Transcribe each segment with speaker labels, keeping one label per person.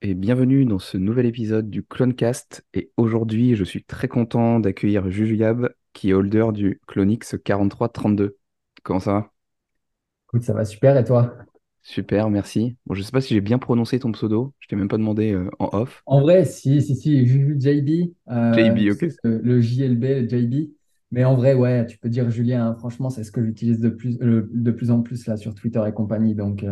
Speaker 1: Et bienvenue dans ce nouvel épisode du Clonecast. Et aujourd'hui, je suis très content d'accueillir Jujuyab, qui est holder du Clonix 4332. Comment ça va?
Speaker 2: Écoute, ça va super et toi?
Speaker 1: Super, merci. Bon, je sais pas si j'ai bien prononcé ton pseudo, je t'ai même pas demandé euh, en off.
Speaker 2: En vrai, si, si, si, Juju JB, euh,
Speaker 1: JB, ok.
Speaker 2: le, le JLB, le JB. Mais en vrai, ouais, tu peux dire Julien, hein, franchement, c'est ce que j'utilise de plus, euh, de plus en plus là sur Twitter et compagnie. Donc,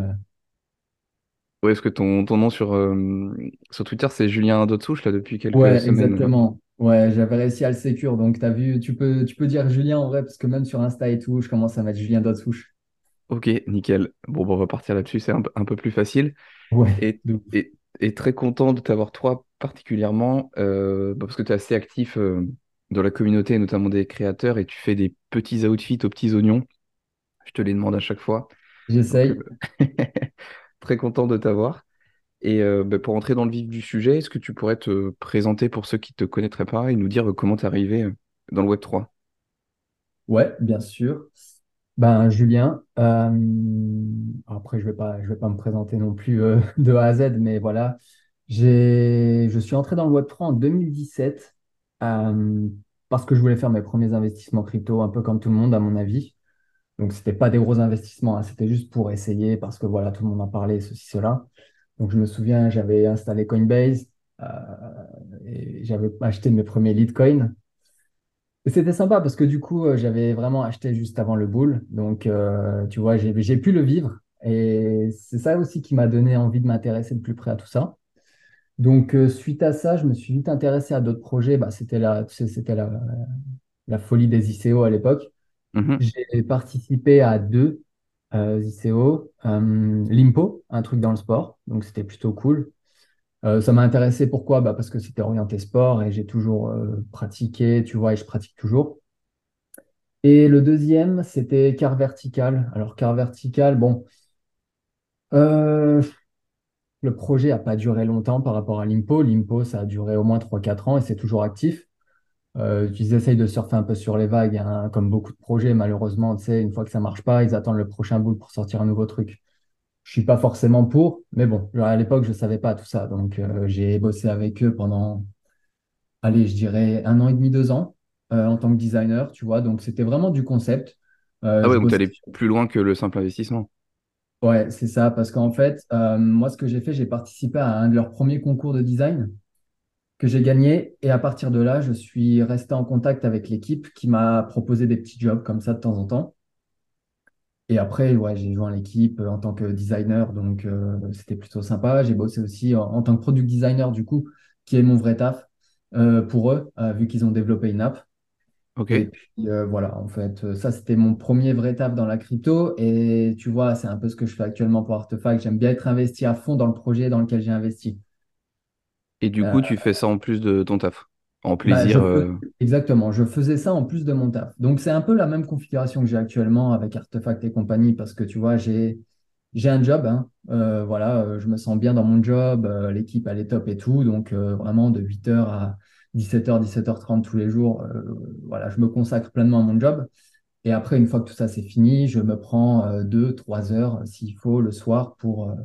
Speaker 1: Ouais, est-ce que ton, ton nom sur, euh, sur Twitter, c'est Julien Dotsouche, là, depuis quelques
Speaker 2: ouais,
Speaker 1: semaines?
Speaker 2: exactement. Ouais, j'avais réussi à le sécure. Donc, tu as vu, tu peux, tu peux dire Julien en vrai, parce que même sur Insta et tout, je commence à mettre Julien Dotsouche.
Speaker 1: Ok, nickel. Bon, bon, on va partir là-dessus, c'est un, peu un peu plus facile.
Speaker 2: Ouais,
Speaker 1: Et, et, et très content de t'avoir toi particulièrement, euh, bah, parce que tu es assez actif euh, dans la communauté, notamment des créateurs, et tu fais des petits outfits aux petits oignons. Je te les demande à chaque fois.
Speaker 2: J'essaye.
Speaker 1: très content de t'avoir. Et euh, bah, pour entrer dans le vif du sujet, est-ce que tu pourrais te présenter pour ceux qui ne te connaîtraient pas et nous dire euh, comment tu es arrivé euh, dans le Web3?
Speaker 2: Ouais, bien sûr. Ben, Julien, après, je vais pas, vais pas me présenter non plus de A à Z, mais voilà. Je suis entré dans le Web3 en 2017 euh, parce que je voulais faire mes premiers investissements crypto, un peu comme tout le monde, à mon avis. Donc, c'était pas des gros investissements, hein, c'était juste pour essayer parce que voilà, tout le monde en parlait, ceci, cela. Donc, je me souviens, j'avais installé Coinbase euh, et j'avais acheté mes premiers Litecoin. C'était sympa parce que du coup, euh, j'avais vraiment acheté juste avant le bull. Donc, euh, tu vois, j'ai, pu le vivre. Et c'est ça aussi qui m'a donné envie de m'intéresser de plus près à tout ça. Donc, suite à ça, je me suis vite intéressé à d'autres projets. Bah, c'était la, la, la folie des ICO à l'époque.
Speaker 1: Mhm.
Speaker 2: J'ai participé à deux euh, ICO. Euh, Limpo, un truc dans le sport. Donc, c'était plutôt cool. Euh, ça m'a intéressé pourquoi? Bah, parce que c'était orienté sport et j'ai toujours pratiqué, tu vois, et je pratique toujours. Et le deuxième, c'était quart vertical. Alors, quart vertical, bon, le projet n'a pas duré longtemps par rapport à l'IMPO. L'IMPO, ça a duré au moins trois quatre ans et c'est toujours actif. Euh, ils essayent de surfer un peu sur les vagues, hein, comme beaucoup de projets. Malheureusement, tu sais, une fois que ça marche pas, ils attendent le prochain bout pour sortir un nouveau truc. Je suis pas forcément pour, mais bon, à l'époque, je savais pas tout ça. Donc, euh, j'ai bossé avec eux pendant, allez, je dirais un an et demi, deux ans, euh, en tant que designer, tu vois. Donc, c'était vraiment du concept.
Speaker 1: Ah ouais, donc tu
Speaker 2: bossais
Speaker 1: allé plus loin que le simple investissement.
Speaker 2: Ouais, c'est ça, parce qu'en fait, moi, ce que j'ai fait, j'ai participé à un de leurs premiers concours de design que j'ai gagné. Et à partir de là, je suis resté en contact avec l'équipe qui m'a proposé des petits jobs comme ça de temps en temps. Et après, ouais, j'ai joint l'équipe euh, en tant que designer, donc euh, c'était plutôt sympa. J'ai bossé aussi en, en tant que product designer, du coup, qui est mon vrai taf euh, pour eux, euh, vu qu'ils ont développé une app. Et
Speaker 1: Ok.
Speaker 2: puis euh, voilà, en fait, ça c'était mon premier vrai taf dans la crypto. Et tu vois, c'est un peu ce que je fais actuellement pour Artefact. J'aime bien être investi à fond dans le projet dans lequel j'ai investi.
Speaker 1: Et du
Speaker 2: Euh,
Speaker 1: coup, tu fais ça en plus de ton taf. En
Speaker 2: bah, je
Speaker 1: plaisir. euh,
Speaker 2: exactement, je faisais ça en plus de mon taf. Donc c'est un peu la même configuration que j'ai actuellement avec Artefact et compagnie parce que tu vois, j'ai j'ai un job, hein. Euh, voilà, euh, je me sens bien dans mon job, euh, l'équipe elle est top et tout. Donc euh, vraiment de 8h à 17h, 17h30 tous les jours, euh, voilà, je me consacre pleinement à mon job. Et après, une fois que tout ça c'est fini, je me prends euh, deux, trois heures euh, s'il faut le soir pour, euh,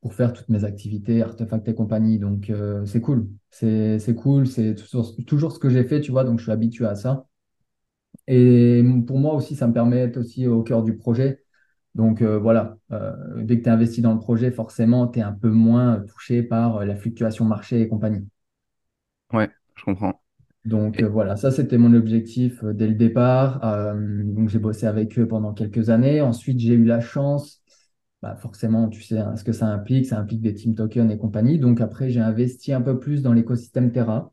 Speaker 2: pour faire toutes mes activités, artefacts et compagnie. Donc euh, c'est cool. C'est c'est cool, c'est toujours, toujours ce que j'ai fait, tu vois, donc je suis habitué à ça. Et pour moi aussi, ça me permet d'être aussi au cœur du projet. Donc euh, voilà, euh, dès que tu es investi dans le projet, forcément, tu es un peu moins touché par la fluctuation marché et compagnie.
Speaker 1: Ouais, je comprends.
Speaker 2: Donc
Speaker 1: Et,
Speaker 2: voilà, ça c'était mon objectif dès le départ. Donc j'ai bossé avec eux pendant quelques années. Ensuite, j'ai eu la chance, bah, forcément, tu sais hein, ce que ça implique, ça implique des team tokens et compagnie. Donc après, j'ai investi un peu plus dans l'écosystème Terra,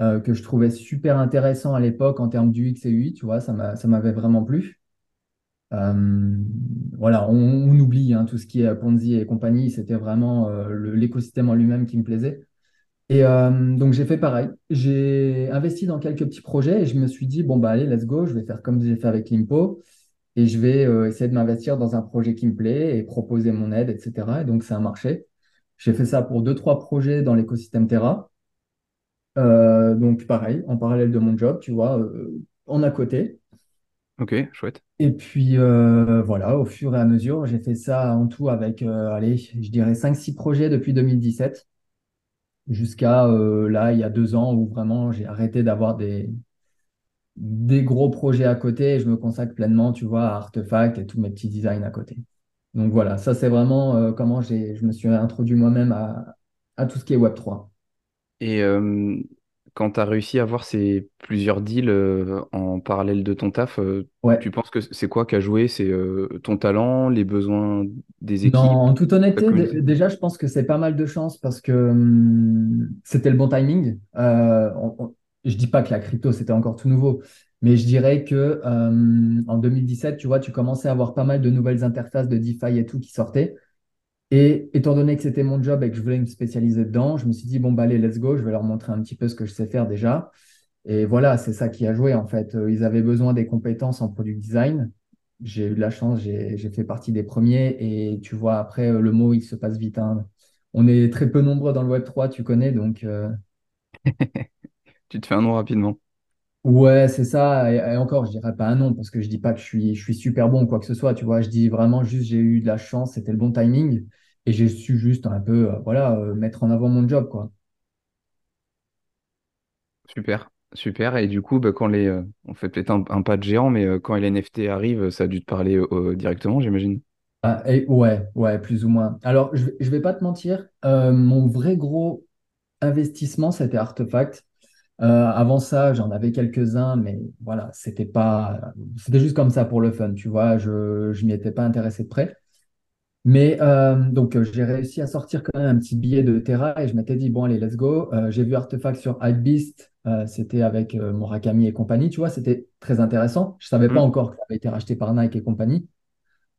Speaker 2: euh, que je trouvais super intéressant à l'époque en termes d'UX et UI, tu vois, ça m'a, ça m'avait vraiment plu. Euh, voilà, on, oublie hein, tout ce qui est Ponzi et compagnie. C'était vraiment euh, l'écosystème en lui-même qui me plaisait. Et donc j'ai fait pareil. J'ai investi dans quelques petits projets et je me suis dit, bon, bah allez, let's go, je vais faire comme j'ai fait avec l'IMPO et je vais euh, essayer de m'investir dans un projet qui me plaît et proposer mon aide, etc. Et donc ça a marché. J'ai fait ça pour deux, trois projets dans l'écosystème Terra. Euh, donc pareil, en parallèle de mon job, tu vois, euh, en à côté.
Speaker 1: Ok, chouette.
Speaker 2: Et puis voilà, au fur et à mesure, j'ai fait ça en tout avec, allez, je dirais cinq six projets depuis 2017 jusqu'à là, il y a deux ans où vraiment j'ai arrêté d'avoir des, des gros projets à côté et je me consacre pleinement, tu vois, à Artefact et tous mes petits designs à côté. Donc voilà, ça c'est vraiment euh, comment j'ai, je me suis introduit moi-même à, à tout ce qui est Web3.
Speaker 1: Et euh, quand tu as réussi à avoir ces plusieurs deals euh, en parallèle de ton taf,
Speaker 2: Ouais.
Speaker 1: tu penses que c'est quoi qui a joué? C'est ton talent, les besoins des
Speaker 2: Non,
Speaker 1: équipes,
Speaker 2: en toute honnêteté, déjà, je pense que c'est pas mal de chance parce que hum, c'était le bon timing. On- on- je dis pas que la crypto, c'était encore tout nouveau, mais je dirais que hum, en 2017, tu vois, tu commençais à avoir pas mal de nouvelles interfaces de DeFi et tout qui sortaient. Et étant donné que c'était mon job et que je voulais me spécialiser dedans, je me suis dit, bon, bah, allez, let's go, je vais leur montrer un petit peu ce que je sais faire déjà. Et voilà, c'est ça qui a joué en fait. Euh, Ils avaient besoin des compétences en product design. J'ai eu de la chance, j'ai fait partie des premiers. Et tu vois, après, euh, le mot, il se passe vite. hein. On est très peu nombreux dans le Web3, tu connais. Donc, euh,
Speaker 1: Tu te fais un nom rapidement.
Speaker 2: ouais, c'est ça. Et, et encore, je dirais pas un nom parce que je dis pas que je suis, je suis super bon ou quoi que ce soit. Tu vois, je dis vraiment juste, j'ai eu de la chance, c'était le bon timing. Et j'ai su juste un peu, euh, voilà, euh, mettre en avant mon job, quoi.
Speaker 1: Super, super. Et du coup, bah, quand les, euh, on fait peut-être un, un pas de géant, mais euh, quand les NFT arrivent, ça a dû te parler euh, directement, j'imagine.
Speaker 2: Ah, et ouais, ouais, plus ou moins. Alors, je, je vais pas te mentir, euh, mon vrai gros investissement, c'était Artefact. Euh, avant ça, j'en avais quelques-uns, mais voilà, c'était pas, c'était juste comme ça pour le fun, tu vois. Je, je m'y étais pas intéressé de près. Mais euh, donc, euh, j'ai réussi à sortir quand même un petit billet de Terra et je m'étais dit, bon, allez, let's go. Euh, j'ai vu Artefact sur Hypebeast, c'était avec Murakami et compagnie, tu vois, c'était très intéressant. Je savais pas
Speaker 1: Hmm.
Speaker 2: encore que ça avait été racheté par Nike et compagnie.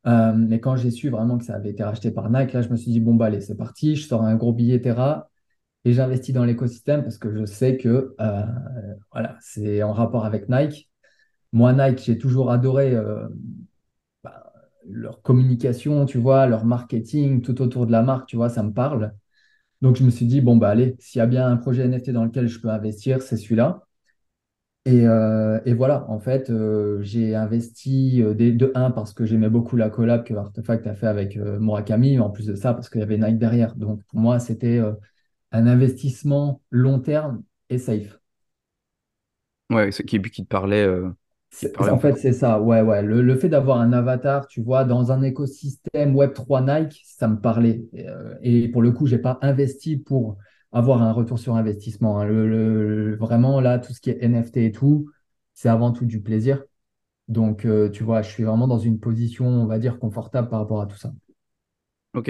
Speaker 2: Mais quand j'ai su vraiment que ça avait été racheté par Nike, là, je me suis dit, bon, bah, allez, c'est parti, je sors un gros billet Terra et j'investis dans l'écosystème parce que je sais que euh, voilà, c'est en rapport avec Nike. Moi, Nike, j'ai toujours adoré euh, bah, leur communication, tu vois, leur marketing, tout autour de la marque, tu vois, ça me parle. Donc, je me suis dit, bon, bah, allez, s'il y a bien un projet NFT dans lequel je peux investir, c'est celui-là. Et, euh, et voilà, en fait, j'ai investi des- de un parce que j'aimais beaucoup la collab que Artefact a fait avec Murakami, en plus de ça, parce qu'il y avait Nike derrière. Donc, pour moi, c'était un investissement long terme et safe.
Speaker 1: Ouais, ce qui, qui te parlait, euh, qui te parlait
Speaker 2: En
Speaker 1: en fait.
Speaker 2: c'est ça. Ouais, ouais. Le, le fait d'avoir un avatar, tu vois, dans un écosystème Web3 Nike, ça me parlait. Et, euh, et pour le coup, j'ai pas investi pour avoir un retour sur investissement. hein. Le, le- vraiment, là, tout ce qui est NFT et tout, c'est avant tout du plaisir. Donc, euh, tu vois, je suis vraiment dans une position, on va dire, confortable par rapport à tout ça.
Speaker 1: Ok.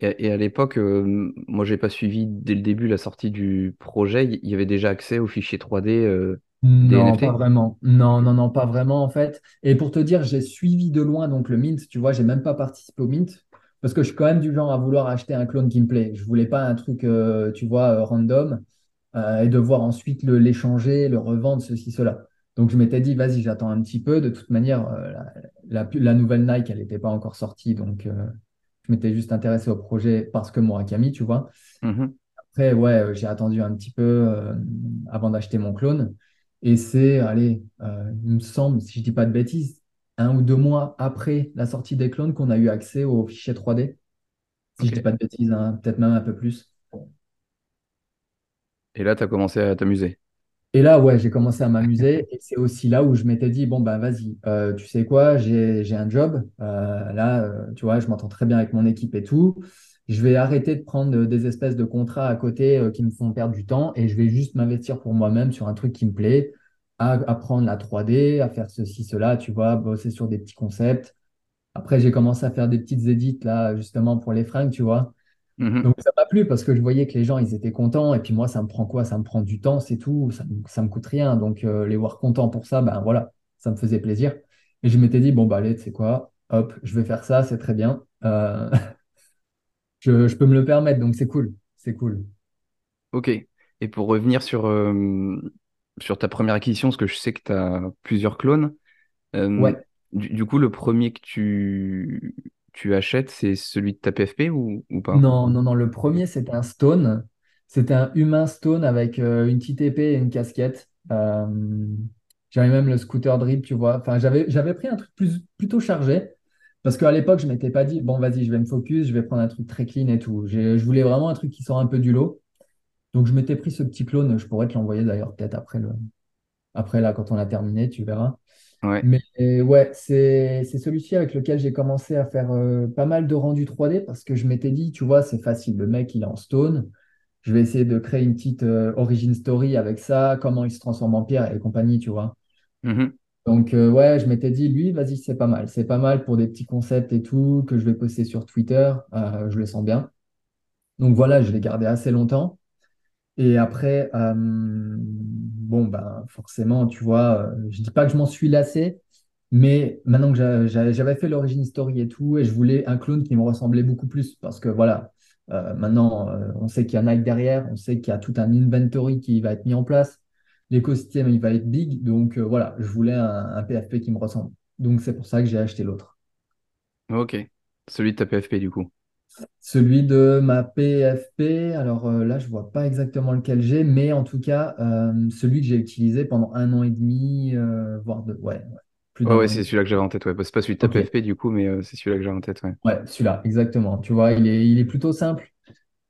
Speaker 1: Et, et à l'époque, euh, moi, j'ai pas suivi dès le début la sortie du projet. Il y avait déjà accès aux fichiers 3D euh, des
Speaker 2: Non, pas vraiment. Non, non, non, pas vraiment en fait. Et pour te dire, j'ai suivi de loin donc le Mint, tu vois, j'ai même pas participé au Mint parce que je suis quand même du genre à vouloir acheter un clone qui me plaît. Je voulais pas un truc, euh, tu vois, euh, random euh, et devoir ensuite le, l'échanger, le revendre, ceci, cela. Donc je m'étais dit, vas-y, j'attends un petit peu. De toute manière, euh, la, la, la nouvelle Nike, elle n'était pas encore sortie, donc euh, je m'étais juste intéressé au projet parce que Murakami, tu vois.
Speaker 1: Mhm.
Speaker 2: Après, ouais, euh, j'ai attendu un petit peu euh, avant d'acheter mon clone. Et c'est, allez, euh, il me semble, si je dis pas de bêtises, un ou deux mois après la sortie des clones qu'on a eu accès aux fichiers 3D. Si je dis pas de bêtises, hein, peut-être même un peu plus.
Speaker 1: Et là, tu as commencé à t'amuser.
Speaker 2: Et là, ouais, j'ai commencé à m'amuser. Et c'est aussi là où je m'étais dit, bon, ben vas-y, euh, tu sais quoi, j'ai, un job. Euh, là, euh, tu vois, je m'entends très bien avec mon équipe et tout. Je vais arrêter de prendre des espèces de contrats à côté qui me font perdre du temps et je vais juste m'investir pour moi-même sur un truc qui me plaît, à apprendre la 3D, à faire ceci, cela, tu vois, bosser sur des petits concepts. Après, j'ai commencé à faire des petites édits là, justement pour les fringues, tu vois.
Speaker 1: Mhm.
Speaker 2: Donc ça m'a plu parce que je voyais que les gens, ils étaient contents. Et puis moi, ça me prend quoi? Ça me prend du temps, c'est tout. Ça me, ça me coûte rien. Donc euh, les voir contents pour ça, ben voilà, ça me faisait plaisir. Et je m'étais dit, bon, bah allez, tu sais quoi, hop, je vais faire ça, c'est très bien. Euh, je, je peux me le permettre, donc c'est cool. C'est cool.
Speaker 1: Ok. Et pour revenir sur, euh, sur ta première acquisition, parce que je sais que tu as plusieurs clones,
Speaker 2: Ouais.
Speaker 1: du, du coup, le premier que tu, tu achètes, c'est celui de ta PFP ou, ou pas?
Speaker 2: Non, non, non, le premier, c'était un stone. C'était un humain stone avec euh, une petite épée et une casquette. Euh, j'avais même le scooter drip, tu vois. Enfin, j'avais, j'avais pris un truc plus, plutôt chargé. Parce qu'à l'époque, je m'étais pas dit, bon, vas-y, je vais me focus, je vais prendre un truc très clean et tout. J'ai- Je voulais vraiment un truc qui sort un peu du lot. Donc, je m'étais pris ce petit clone. Je pourrais te l'envoyer d'ailleurs, peut-être après le, après là, quand on a terminé, tu verras.
Speaker 1: Ouais.
Speaker 2: Mais ouais, c'est c'est celui-ci avec lequel j'ai commencé à faire euh, pas mal de rendus 3D parce que je m'étais dit, tu vois, c'est facile. Le mec, il est en stone. Je vais essayer de créer une petite euh, origin story avec ça, comment il se transforme en pierre et compagnie, tu vois.
Speaker 1: Mhm.
Speaker 2: Donc euh, ouais, je m'étais dit, lui, vas-y, c'est pas mal. C'est pas mal pour des petits concepts et tout que je vais poster sur Twitter. Je le sens bien. Donc voilà, je l'ai gardé assez longtemps. Et après, euh, bon, ben, forcément, tu vois, euh, je dis pas que je m'en suis lassé, mais maintenant que j'a- j'a- j'avais fait l'origin story et tout, et je voulais un clone qui me ressemblait beaucoup plus, parce que voilà, euh, maintenant, on sait qu'il y a Nike derrière, on sait qu'il y a tout un inventory qui va être mis en place, l'écosystème, il va être big, donc voilà, je voulais un PFP qui me ressemble. Donc c'est pour ça que j'ai acheté l'autre.
Speaker 1: Ok. Celui de ta PFP, du coup.
Speaker 2: Celui de ma PFP, alors euh, là, je vois pas exactement lequel j'ai, mais en tout cas, euh, celui que j'ai utilisé pendant un an et demi, euh, voire deux, ouais, ouais, plus
Speaker 1: Ouais, c'est celui-là que j'avais en tête. Ouais. Bah, c'est pas celui de ta PFP, du coup, mais c'est celui-là que j'avais en tête. Ouais.
Speaker 2: ouais, celui-là, exactement. Tu vois, il est, il est plutôt simple.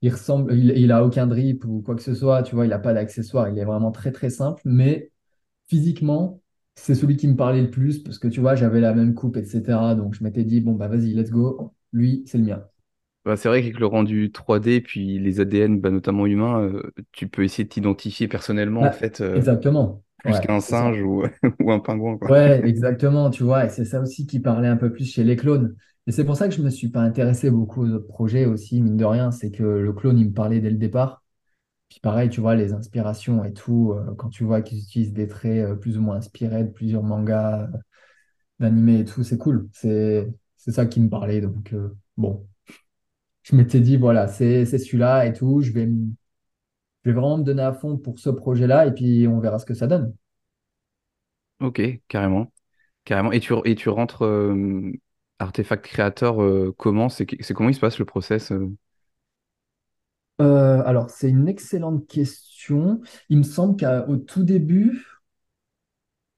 Speaker 2: Il ressemble, il, il a aucun drip ou quoi que ce soit. Tu vois, il n'a pas d'accessoires. Il est vraiment très, très simple. Mais physiquement, c'est celui qui me parlait le plus parce que tu vois, j'avais la même coupe, etc. Donc je m'étais dit, bon, bah vas-y, let's go. Lui, c'est le mien.
Speaker 1: Bah, c'est vrai qu'avec le rendu 3D, puis les ADN, bah, notamment humains, euh, tu peux essayer de t'identifier personnellement, en
Speaker 2: Ouais,
Speaker 1: fait, euh,
Speaker 2: exactement.
Speaker 1: plus
Speaker 2: Ouais,
Speaker 1: qu'un
Speaker 2: c'est ça.
Speaker 1: singe ou, ou un pingouin, quoi.
Speaker 2: Ouais, exactement, tu vois, et c'est ça aussi qui parlait un peu plus chez les clones. Et c'est pour ça que je me suis pas intéressé beaucoup aux autres projets aussi, mine de rien, c'est que le clone, il me parlait dès le départ. Puis pareil, tu vois, les inspirations et tout, euh, quand tu vois qu'ils utilisent des traits euh, plus ou moins inspirés de plusieurs mangas, euh, d'animés et tout, c'est cool. C'est c'est ça qui me parlait. Donc, euh, bon, je m'étais dit, voilà, c'est celui-là et tout, je vais, je vais vraiment me donner à fond pour ce projet-là, et puis on verra ce que ça donne.
Speaker 1: Ok, carrément. Carrément. Et tu, et tu rentres euh, Artefact Creator, euh, comment? C'est comment il se passe le process? euh?
Speaker 2: Euh, alors, c'est une excellente question. Il me semble qu'au tout début,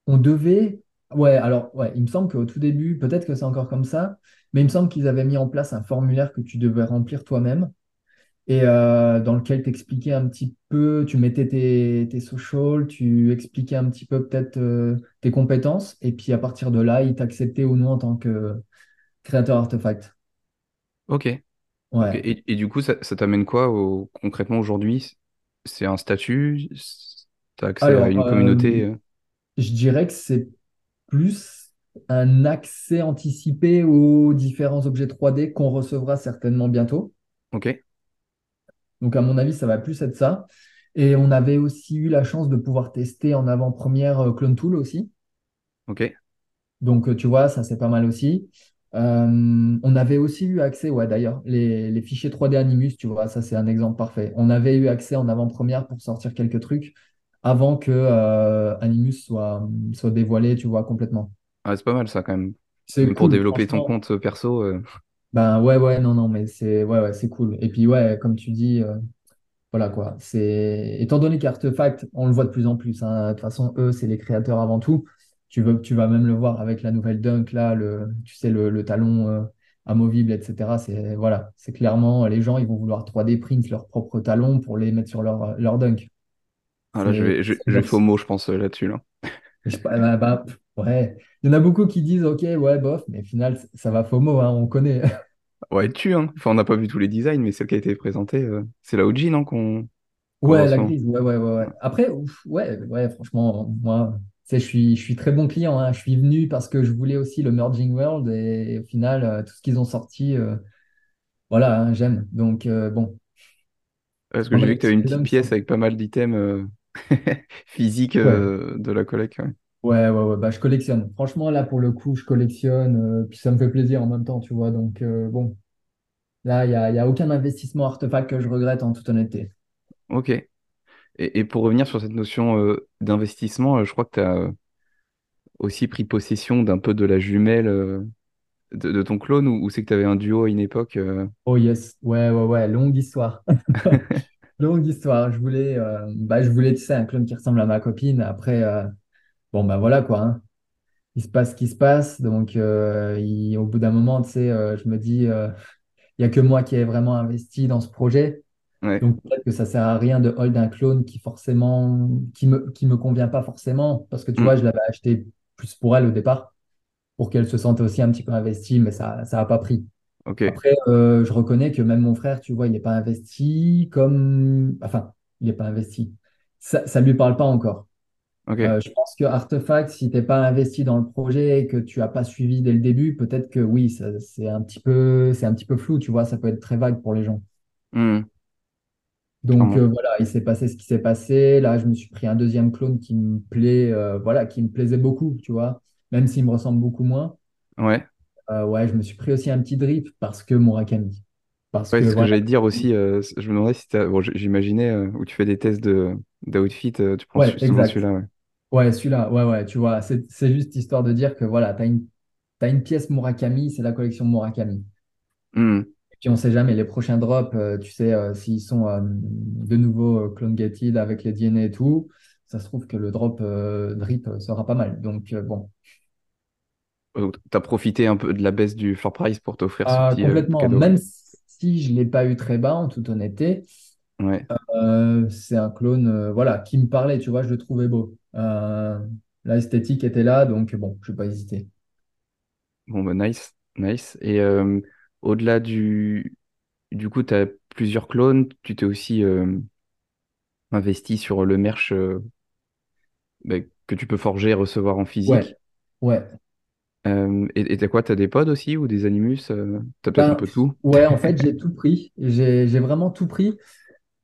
Speaker 2: on devait... Ouais, alors, ouais, il me semble qu'au tout début, peut-être que c'est encore comme ça, mais il me semble qu'ils avaient mis en place un formulaire que tu devais remplir toi-même et euh, dans lequel tu expliquais un petit peu, tu mettais tes, tes socials, tu expliquais un petit peu peut-être euh, tes compétences, et puis à partir de là, ils t'acceptaient ou non en tant que créateur artefact.
Speaker 1: Ok.
Speaker 2: Ouais.
Speaker 1: Et, et du coup, ça, ça t'amène quoi au- concrètement aujourd'hui? C'est un statut? T'as accès à une
Speaker 2: euh,
Speaker 1: communauté? euh?
Speaker 2: je dirais que c'est plus un accès anticipé aux différents objets 3D qu'on recevra certainement bientôt.
Speaker 1: Ok.
Speaker 2: Donc, à mon avis, ça va plus être ça. Et on avait aussi eu la chance de pouvoir tester en avant-première euh, Clone Tool aussi.
Speaker 1: Ok.
Speaker 2: Donc, euh, tu vois, ça, c'est pas mal aussi. Euh, on avait aussi eu accès, ouais, d'ailleurs, les, les fichiers 3D Animus, tu vois, ça, c'est un exemple parfait. On avait eu accès en avant-première pour sortir quelques trucs avant que euh, Animus soit, soit dévoilé, tu vois, complètement.
Speaker 1: Ah, c'est pas mal ça quand même.
Speaker 2: C'est
Speaker 1: pour
Speaker 2: cool,
Speaker 1: développer ton compte euh, perso. euh,
Speaker 2: Ben ouais, ouais, non, non, mais c'est ouais, ouais, c'est cool. Et puis ouais, comme tu dis, euh, voilà quoi. C'est étant donné qu'Artefact, on le voit de plus en plus. hein, de toute façon, eux, c'est les créateurs avant tout. Tu veux, tu vas même le voir avec la nouvelle Dunk là, le, tu sais, le, le talon euh, amovible, etc. C'est voilà, c'est clairement les gens, ils vont vouloir 3D print leurs propres talons pour les mettre sur leur, leur Dunk.
Speaker 1: Ah là, je vais, je, je. FOMO, je pense, là-dessus, là.
Speaker 2: Je bah, bah, ouais. Il y en a beaucoup qui disent, ok, ouais, bof, mais au final, ça va FOMO, hein, on connaît.
Speaker 1: Ouais, tu, hein. Enfin, on n'a pas vu tous les designs, mais celle qui a été présentée, euh, c'est la OG, non, qu'on
Speaker 2: Ouais, la grise, ouais, ouais, ouais, ouais. Après, ouf, ouais, ouais, franchement, moi, je suis, je suis très bon client, hein. Je suis venu parce que je voulais aussi le Merging World et au final, euh, tout ce qu'ils ont sorti, euh, voilà, hein, j'aime. Donc, euh, bon,
Speaker 1: Parce que j'ai vu que tu avais
Speaker 2: sur
Speaker 1: une petite pièce avec pas mal d'items physiques
Speaker 2: ouais,
Speaker 1: de la collecte. ouais.
Speaker 2: Ouais, ouais, ouais, bah, je collectionne. Franchement, là, pour le coup, je collectionne, euh, puis ça me fait plaisir en même temps, tu vois. Donc, euh, bon, là, il n'y a, y a aucun investissement artefact que je regrette en toute honnêteté.
Speaker 1: Ok. Et, et pour revenir sur cette notion euh, d'investissement, euh, je crois que tu as aussi pris possession d'un peu de la jumelle euh, de, de ton clone ou, ou c'est que tu avais un duo à une époque euh,
Speaker 2: Oh yes, ouais, ouais, ouais, longue histoire. Longue histoire. Je voulais, euh, bah, je voulais, tu sais, un clone qui ressemble à ma copine. Après, euh, bon, bah voilà quoi. hein. Il se passe ce qui se passe. Donc, euh, il- au bout d'un moment, tu sais, euh, je me dis, euh, il n'y a que moi qui ai vraiment investi dans ce projet.
Speaker 1: Ouais.
Speaker 2: Donc, peut-être que ça sert à rien de hold un clone qui forcément, qui me, qui me convient pas forcément. Parce que tu vois,
Speaker 1: Hmm.
Speaker 2: je l'avais acheté plus pour elle au départ, pour qu'elle se sente aussi un petit peu investie, mais ça, ça n'a pas pris. Après, euh, je reconnais que même mon frère, tu vois, il n'est pas investi comme... Enfin, il n'est pas investi. Ça ne lui parle pas encore. Euh, je pense que Artefact, si tu n'es pas investi dans le projet et que tu n'as pas suivi dès le début, peut-être que oui, c'est un petit peu, c'est un petit peu flou, tu vois, ça peut être très vague pour les gens.
Speaker 1: Hmm.
Speaker 2: Donc euh, voilà, il s'est passé ce qui s'est passé. Là, je me suis pris un deuxième clone qui me plaît, euh, voilà, qui me plaisait beaucoup, tu vois, même s'il me ressemble beaucoup moins.
Speaker 1: Ouais.
Speaker 2: Ouais, je me suis pris aussi un petit drip parce que Murakami. Parce
Speaker 1: Ouais,
Speaker 2: que
Speaker 1: c'est ce que j'allais dire aussi. je me demandais si t'as... Bon, j'imaginais où tu fais des tests de d'outfit, tu prends
Speaker 2: Ouais,
Speaker 1: celui-là, ouais.
Speaker 2: Ouais, celui-là, ouais, ouais, tu vois, c'est c'est juste histoire de dire que voilà, tu as une, t'as une pièce Murakami, c'est la collection Murakami.
Speaker 1: Hmm.
Speaker 2: Et puis on sait jamais, les prochains drops, euh, tu sais, euh, s'ils sont euh, de nouveau euh, clone gated avec les DNA et tout, ça se trouve que le drop euh, drip sera pas mal. Donc euh, bon,
Speaker 1: Donc, T'as profité un peu de la baisse du floor price pour t'offrir ce
Speaker 2: Ah,
Speaker 1: petit euh,
Speaker 2: complètement,
Speaker 1: cadeau.
Speaker 2: même si je ne l'ai pas eu très bas, en toute honnêteté,
Speaker 1: Ouais.
Speaker 2: euh, c'est un clone euh, voilà, qui me parlait, tu vois, je le trouvais beau. Euh, l'esthétique était là, donc bon, je n'ai pas hésité.
Speaker 1: Bon, bah, nice. Nice. Et au-delà du... Du coup, t'as plusieurs clones. Tu t'es aussi investi sur le merch bah, que tu peux forger et recevoir en
Speaker 2: Ouais,
Speaker 1: physique.
Speaker 2: ouais.
Speaker 1: Euh, et t'as quoi? T'as des pods aussi ou des Animus? t'as peut-être un
Speaker 2: Ben,
Speaker 1: peu de tout?
Speaker 2: ouais, en fait, j'ai tout pris. J'ai, j'ai vraiment tout pris.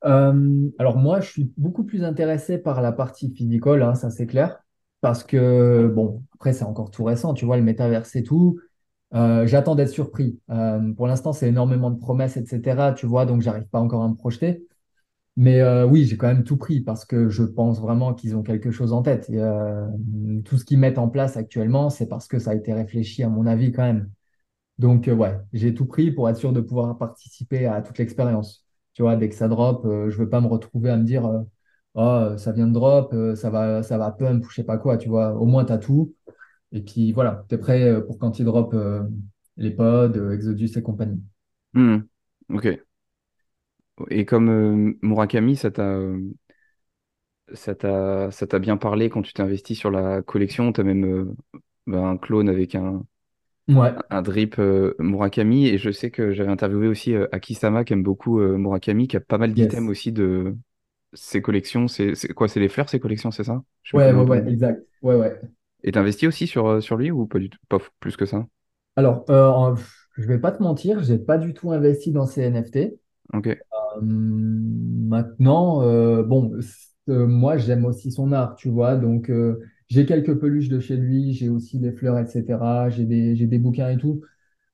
Speaker 2: Euh, alors moi, je suis beaucoup plus intéressé par la partie physical, hein, ça c'est clair. Parce que, bon, après, c'est encore tout récent, tu vois, le métaverse et tout. Euh, j'attends d'être surpris. Euh, pour l'instant, c'est énormément de promesses, etc. Tu vois, donc j'arrive pas encore à me projeter. Mais oui, j'ai quand même tout pris parce que je pense vraiment qu'ils ont quelque chose en tête. Tout ce qu'ils mettent en place actuellement, c'est parce que ça a été réfléchi, à mon avis, quand même. Donc, ouais, j'ai tout pris pour être sûr de pouvoir participer à toute l'expérience. Tu vois, dès que ça drop, euh, je veux pas me retrouver à me dire, euh, oh, ça vient de drop, euh, ça va, ça va pump ou je sais pas quoi. Tu vois, au moins, tu as tout. Et puis voilà, tu es prêt euh, pour quand il drop euh, les pods, euh, Exodus et compagnie.
Speaker 1: Hmm. Ok. Et comme euh, Murakami, ça t'a euh, ça t'a bien parlé quand tu t'es investi sur la collection? T'as même euh, bah, un clone avec un,
Speaker 2: Ouais,
Speaker 1: un drip euh, Murakami. Et je sais que j'avais interviewé aussi euh, Aki-sama qui aime beaucoup euh, Murakami, qui a pas mal d'items
Speaker 2: yes.
Speaker 1: aussi de ses collections. C'est quoi? C'est les fleurs, ses collections, c'est ça? Je
Speaker 2: Ouais, ouais, exact. Ouais, ouais.
Speaker 1: Et t'as investi aussi sur, sur lui ou pas du tout? Pas plus que ça?
Speaker 2: Alors, je vais pas te mentir, j'ai pas du tout investi dans ces NFT.
Speaker 1: Ok.
Speaker 2: Maintenant, bon, moi j'aime aussi son art, tu vois. Donc, j'ai quelques peluches de chez lui, j'ai aussi des fleurs, etc. J'ai des, j'ai des bouquins et tout.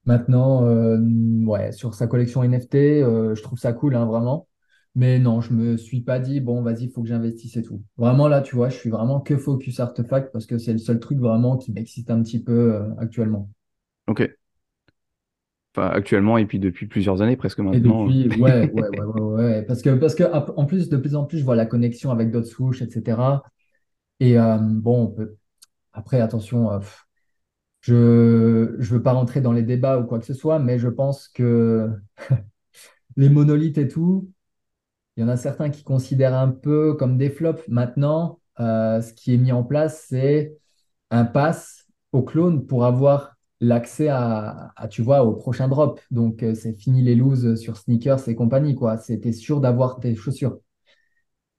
Speaker 2: Maintenant, euh, ouais, sur sa collection NFT, euh, je trouve ça cool, hein, vraiment. Mais non, je me suis pas dit, bon, vas-y, il faut que j'investisse et tout. Vraiment, là, tu vois, je suis vraiment que focus artefact parce que c'est le seul truc vraiment qui m'excite un petit peu euh, actuellement.
Speaker 1: Ok. Enfin, actuellement et puis depuis plusieurs années presque
Speaker 2: Et
Speaker 1: maintenant.
Speaker 2: depuis, ouais, ouais, ouais, ouais, ouais. Parce que, parce que, en plus, de plus en plus, je vois la connexion avec d'autres souches, etc. Et euh, bon, après, attention, euh, je ne veux pas rentrer dans les débats ou quoi que ce soit, mais je pense que les monolithes et tout, il y en a certains qui considèrent un peu comme des flops. Maintenant, euh, ce qui est mis en place, c'est un pass au clone pour avoir l'accès à, tu vois, au prochain drop. Donc, c'est fini les looses sur sneakers et compagnie, quoi. C'était sûr d'avoir tes chaussures.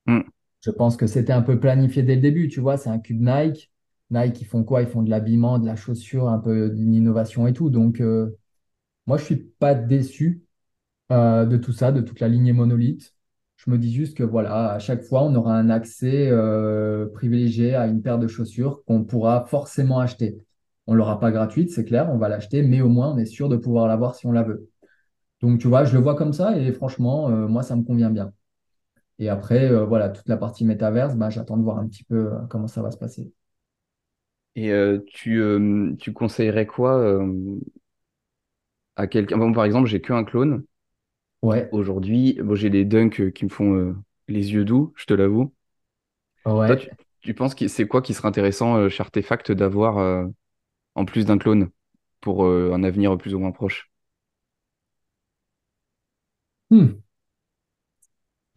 Speaker 1: Hmm.
Speaker 2: Je pense que c'était un peu planifié dès le début, tu vois. C'est un cube Nike. Nike, ils font quoi? Ils font de l'habillement, de la chaussure, un peu d'une innovation et tout. Donc, euh, moi, je suis pas déçu euh, de tout ça, de toute la lignée monolithe. Je me dis juste que voilà, à chaque fois, on aura un accès euh, privilégié à une paire de chaussures qu'on pourra forcément acheter. On l'aura pas gratuite, c'est clair, on va l'acheter, mais au moins, on est sûr de pouvoir l'avoir si on la veut. Donc, tu vois, je le vois comme ça et franchement, moi, ça me convient bien. Et après, euh, voilà, toute la partie métaverse, bah, j'attends de voir un petit peu euh, comment ça va se passer.
Speaker 1: Et euh, tu, euh, tu conseillerais quoi à quelqu'un? Bon, par exemple, j'ai qu'un clone.
Speaker 2: Ouais,
Speaker 1: Aujourd'hui, bon, j'ai des dunks qui me font les yeux doux, je te l'avoue. Toi,
Speaker 2: ouais.
Speaker 1: tu, tu penses que c'est quoi qui serait intéressant chez Artefact d'avoir en plus d'un clone pour un avenir plus ou moins proche?
Speaker 2: Hmm.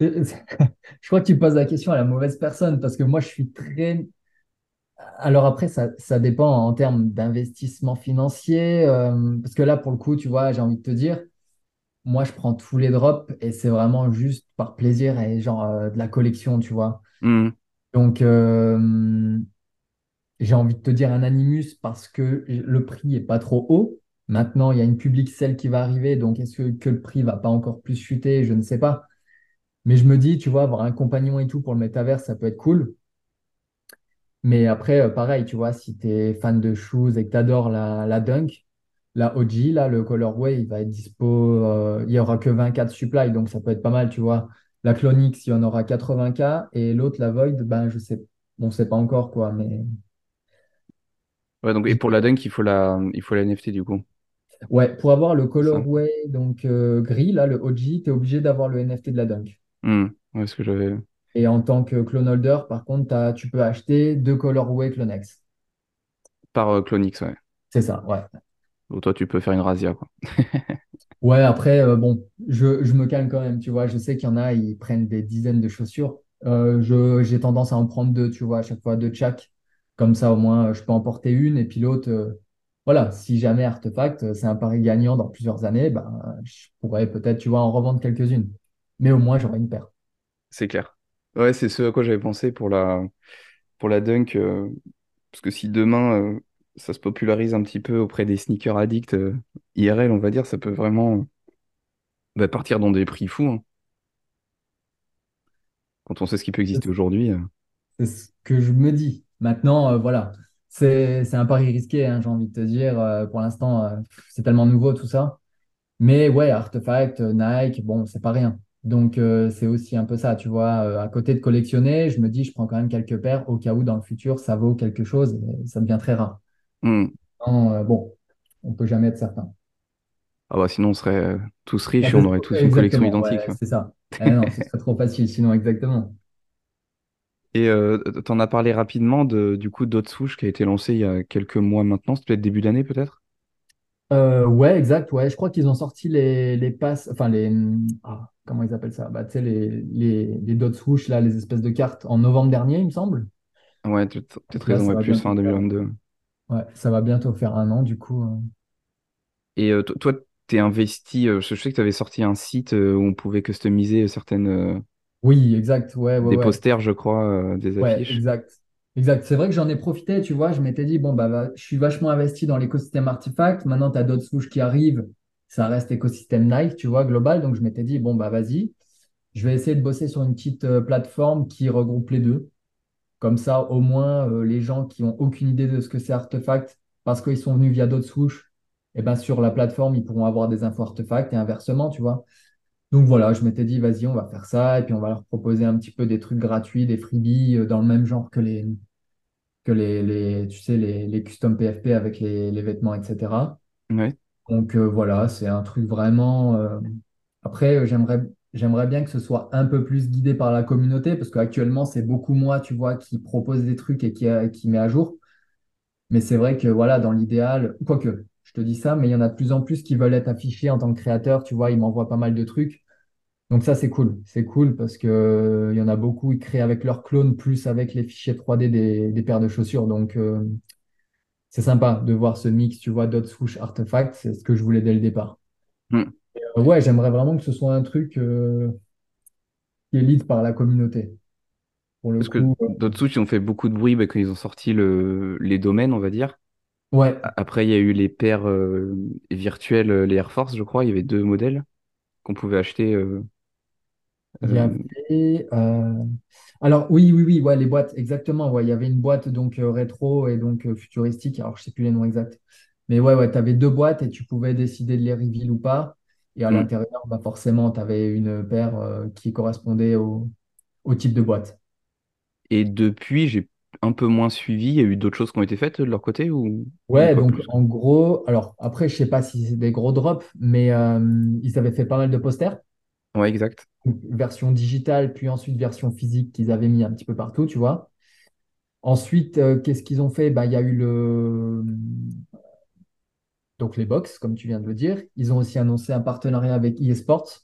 Speaker 2: Je crois que tu poses la question à la mauvaise personne parce que moi, je suis très... Alors après, ça, ça dépend en termes d'investissement financier. euh, parce que là, pour le coup, tu vois, j'ai envie de te dire, moi, je prends tous les drops et c'est vraiment juste par plaisir et genre euh, de la collection, tu vois.
Speaker 1: Hmm.
Speaker 2: Donc, euh, j'ai envie de te dire un Animus parce que le prix est pas trop haut. Maintenant, il y a une Public Sale qui va arriver, donc est-ce que, que le prix va pas encore plus chuter? Je ne sais pas. Mais je me dis, tu vois, avoir un compagnon et tout pour le métavers, ça peut être cool. Mais après, euh, pareil, tu vois, si tu es fan de shoes et que tu adores la, la Dunk, la OG, là, le colorway, il va être dispo, euh, il n'y aura que 24 supply, donc ça peut être pas mal, tu vois. La Clonix, il y en aura 80K, et l'autre, la Void, ben, je sais, on sait pas encore, quoi, mais
Speaker 1: Ouais, donc, et pour la dunk, il faut la, il faut la NFT du coup.
Speaker 2: ouais, pour avoir le colorway, donc euh, gris, là, le OG, tu es obligé d'avoir le NFT de la Dunk.
Speaker 1: Hmm. Ouais, ce que j'avais
Speaker 2: Et en tant que clone holder, par contre, tu peux acheter deux colorway Clonex.
Speaker 1: par euh, Clonix, ouais.
Speaker 2: C'est ça, ouais.
Speaker 1: Donc toi, tu peux faire une razzia, quoi.
Speaker 2: Ouais, après, euh, bon, je, je me calme quand même, tu vois. Je sais qu'il y en a, ils prennent des dizaines de chaussures. Euh, je, j'ai tendance à en prendre deux, tu vois, à chaque fois deux de chaque. Comme ça, au moins, je peux en porter une. Et puis l'autre, euh, voilà, si jamais Artefact, euh, c'est un pari gagnant dans plusieurs années, ben, je pourrais peut-être, tu vois, en revendre quelques-unes. Mais au moins, j'aurai une paire.
Speaker 1: C'est clair. Ouais, c'est ce à quoi j'avais pensé pour la, pour la dunk. euh, parce que si demain, euh, ça se popularise un petit peu auprès des sneakers addicts euh, IRL, on va dire, ça peut vraiment bah, partir dans des prix fous. hein. Quand on sait ce qui peut exister aujourd'hui.
Speaker 2: C'est ce que je me dis. Maintenant, voilà, c'est, un pari risqué, hein, j'ai envie de te dire. Pour l'instant, c'est tellement nouveau tout ça. Mais ouais, Artefact, Nike, bon, c'est pas rien. Donc, euh, c'est aussi un peu ça, tu vois. Euh, à côté de collectionner, je me dis, je prends quand même quelques paires au cas où dans le futur, ça vaut quelque chose et ça devient très rare.
Speaker 1: Hmm.
Speaker 2: Non, euh, bon, on peut jamais être certain.
Speaker 1: Ah bah sinon, on serait tous riches et on aurait tous une collection identique.
Speaker 2: ouais,
Speaker 1: quoi.
Speaker 2: c'est ça. Eh non, ce serait trop facile, sinon, exactement.
Speaker 1: Et euh, t'en as parlé rapidement de, du coup d'autres souches qui a été lancé il y a quelques mois maintenant, c'est peut-être début d'année peut-être?
Speaker 2: Euh, ouais, exact, ouais. Je crois qu'ils ont sorti les, les passes, enfin, les. hum, ah, comment ils appellent ça? Bah, tu sais, les, les, les dots swoosh, là, les espèces de cartes en novembre dernier, il me semble.
Speaker 1: Ouais, peut-être raison, ouais, plus fin
Speaker 2: faire.
Speaker 1: 2022.
Speaker 2: Ouais, ça va bientôt faire un an, du coup. euh.
Speaker 1: Et euh, to- toi, t'es investi, euh, je sais que tu avais sorti un site euh, où on pouvait customiser certaines,
Speaker 2: Oui, exact, ouais, ouais,
Speaker 1: des
Speaker 2: ouais.
Speaker 1: posters, je crois, des
Speaker 2: Ouais,
Speaker 1: affiches.
Speaker 2: exact. Exact. C'est vrai que j'en ai profité, tu vois. Je m'étais dit, bon, bah, je suis vachement investi dans l'écosystème Artifact. Maintenant, tu as d'autres souches qui arrivent. Ça reste écosystème Nike, tu vois, global. Donc, je m'étais dit, bon, bah, vas-y. Je vais essayer de bosser sur une petite euh, plateforme qui regroupe les deux. Comme ça, au moins, euh, les gens qui ont aucune idée de ce que c'est Artefact, parce qu'ils sont venus via d'autres souches, et ben, sur la plateforme, ils pourront avoir des infos Artefact et inversement, tu vois. Donc voilà, je m'étais dit, vas-y, on va faire ça, et puis on va leur proposer un petit peu des trucs gratuits, des freebies euh, dans le même genre que les, que les, les, tu sais, les, les custom PFP avec les, vêtements, etc. Donc euh, voilà, c'est un truc vraiment. euh, Après, euh, j'aimerais, bien que ce soit un peu plus guidé par la communauté, parce qu'actuellement, c'est beaucoup moi, tu vois, qui propose des trucs et qui, met à jour. Mais c'est vrai que voilà, dans l'idéal, quoique, je te dis ça, mais il y en a de plus en plus qui veulent être affichés en tant que créateur, tu vois, ils m'envoient pas mal de trucs. Donc ça, c'est cool. C'est cool parce que euh, il y en a beaucoup, ils créent avec leur clone, plus avec les fichiers 3D des, des paires de chaussures. Donc c'est sympa de voir ce mix, tu vois, d'autres swoosh artefacts. C'est ce que je voulais dès le départ.
Speaker 1: Hmm.
Speaker 2: Euh, ouais, j'aimerais vraiment que ce soit un truc euh, qui est lead par la communauté. Pour le
Speaker 1: Parce que
Speaker 2: coup, euh,
Speaker 1: d'autres souches, ils ont fait beaucoup de bruit bah, quand ils ont sorti le, les domaines, on va dire.
Speaker 2: ouais,
Speaker 1: Après, il y a eu les paires virtuelles, les Air Force, je crois. Il y avait deux modèles qu'on pouvait acheter. euh.
Speaker 2: Il y avait. euh, Alors, oui, oui, oui, ouais, les boîtes, exactement. Ouais, il y avait une boîte donc euh, rétro et donc euh, futuristique. Alors, je sais plus les noms exacts. Mais ouais, ouais, tu avais deux boîtes et tu pouvais décider de les reveal ou pas. Et à
Speaker 1: Hmm.
Speaker 2: l'intérieur, bah, forcément, tu avais une paire euh, qui correspondait au, au type de boîte.
Speaker 1: Et depuis, j'ai un peu moins suivi. Il y a eu d'autres choses qui ont été faites de leur côté ou, ou
Speaker 2: Ouais, donc
Speaker 1: plus?
Speaker 2: en gros, alors après, je sais pas si c'est des gros drops, mais euh, ils avaient fait pas mal de posters.
Speaker 1: Ouais, exact.
Speaker 2: Version digitale, puis ensuite version physique qu'ils avaient mis un petit peu partout, tu vois. Ensuite, euh, qu'est-ce qu'ils ont fait? Bah, il y a eu le... donc les box, comme tu viens de le dire. Ils ont aussi annoncé un partenariat avec eSports,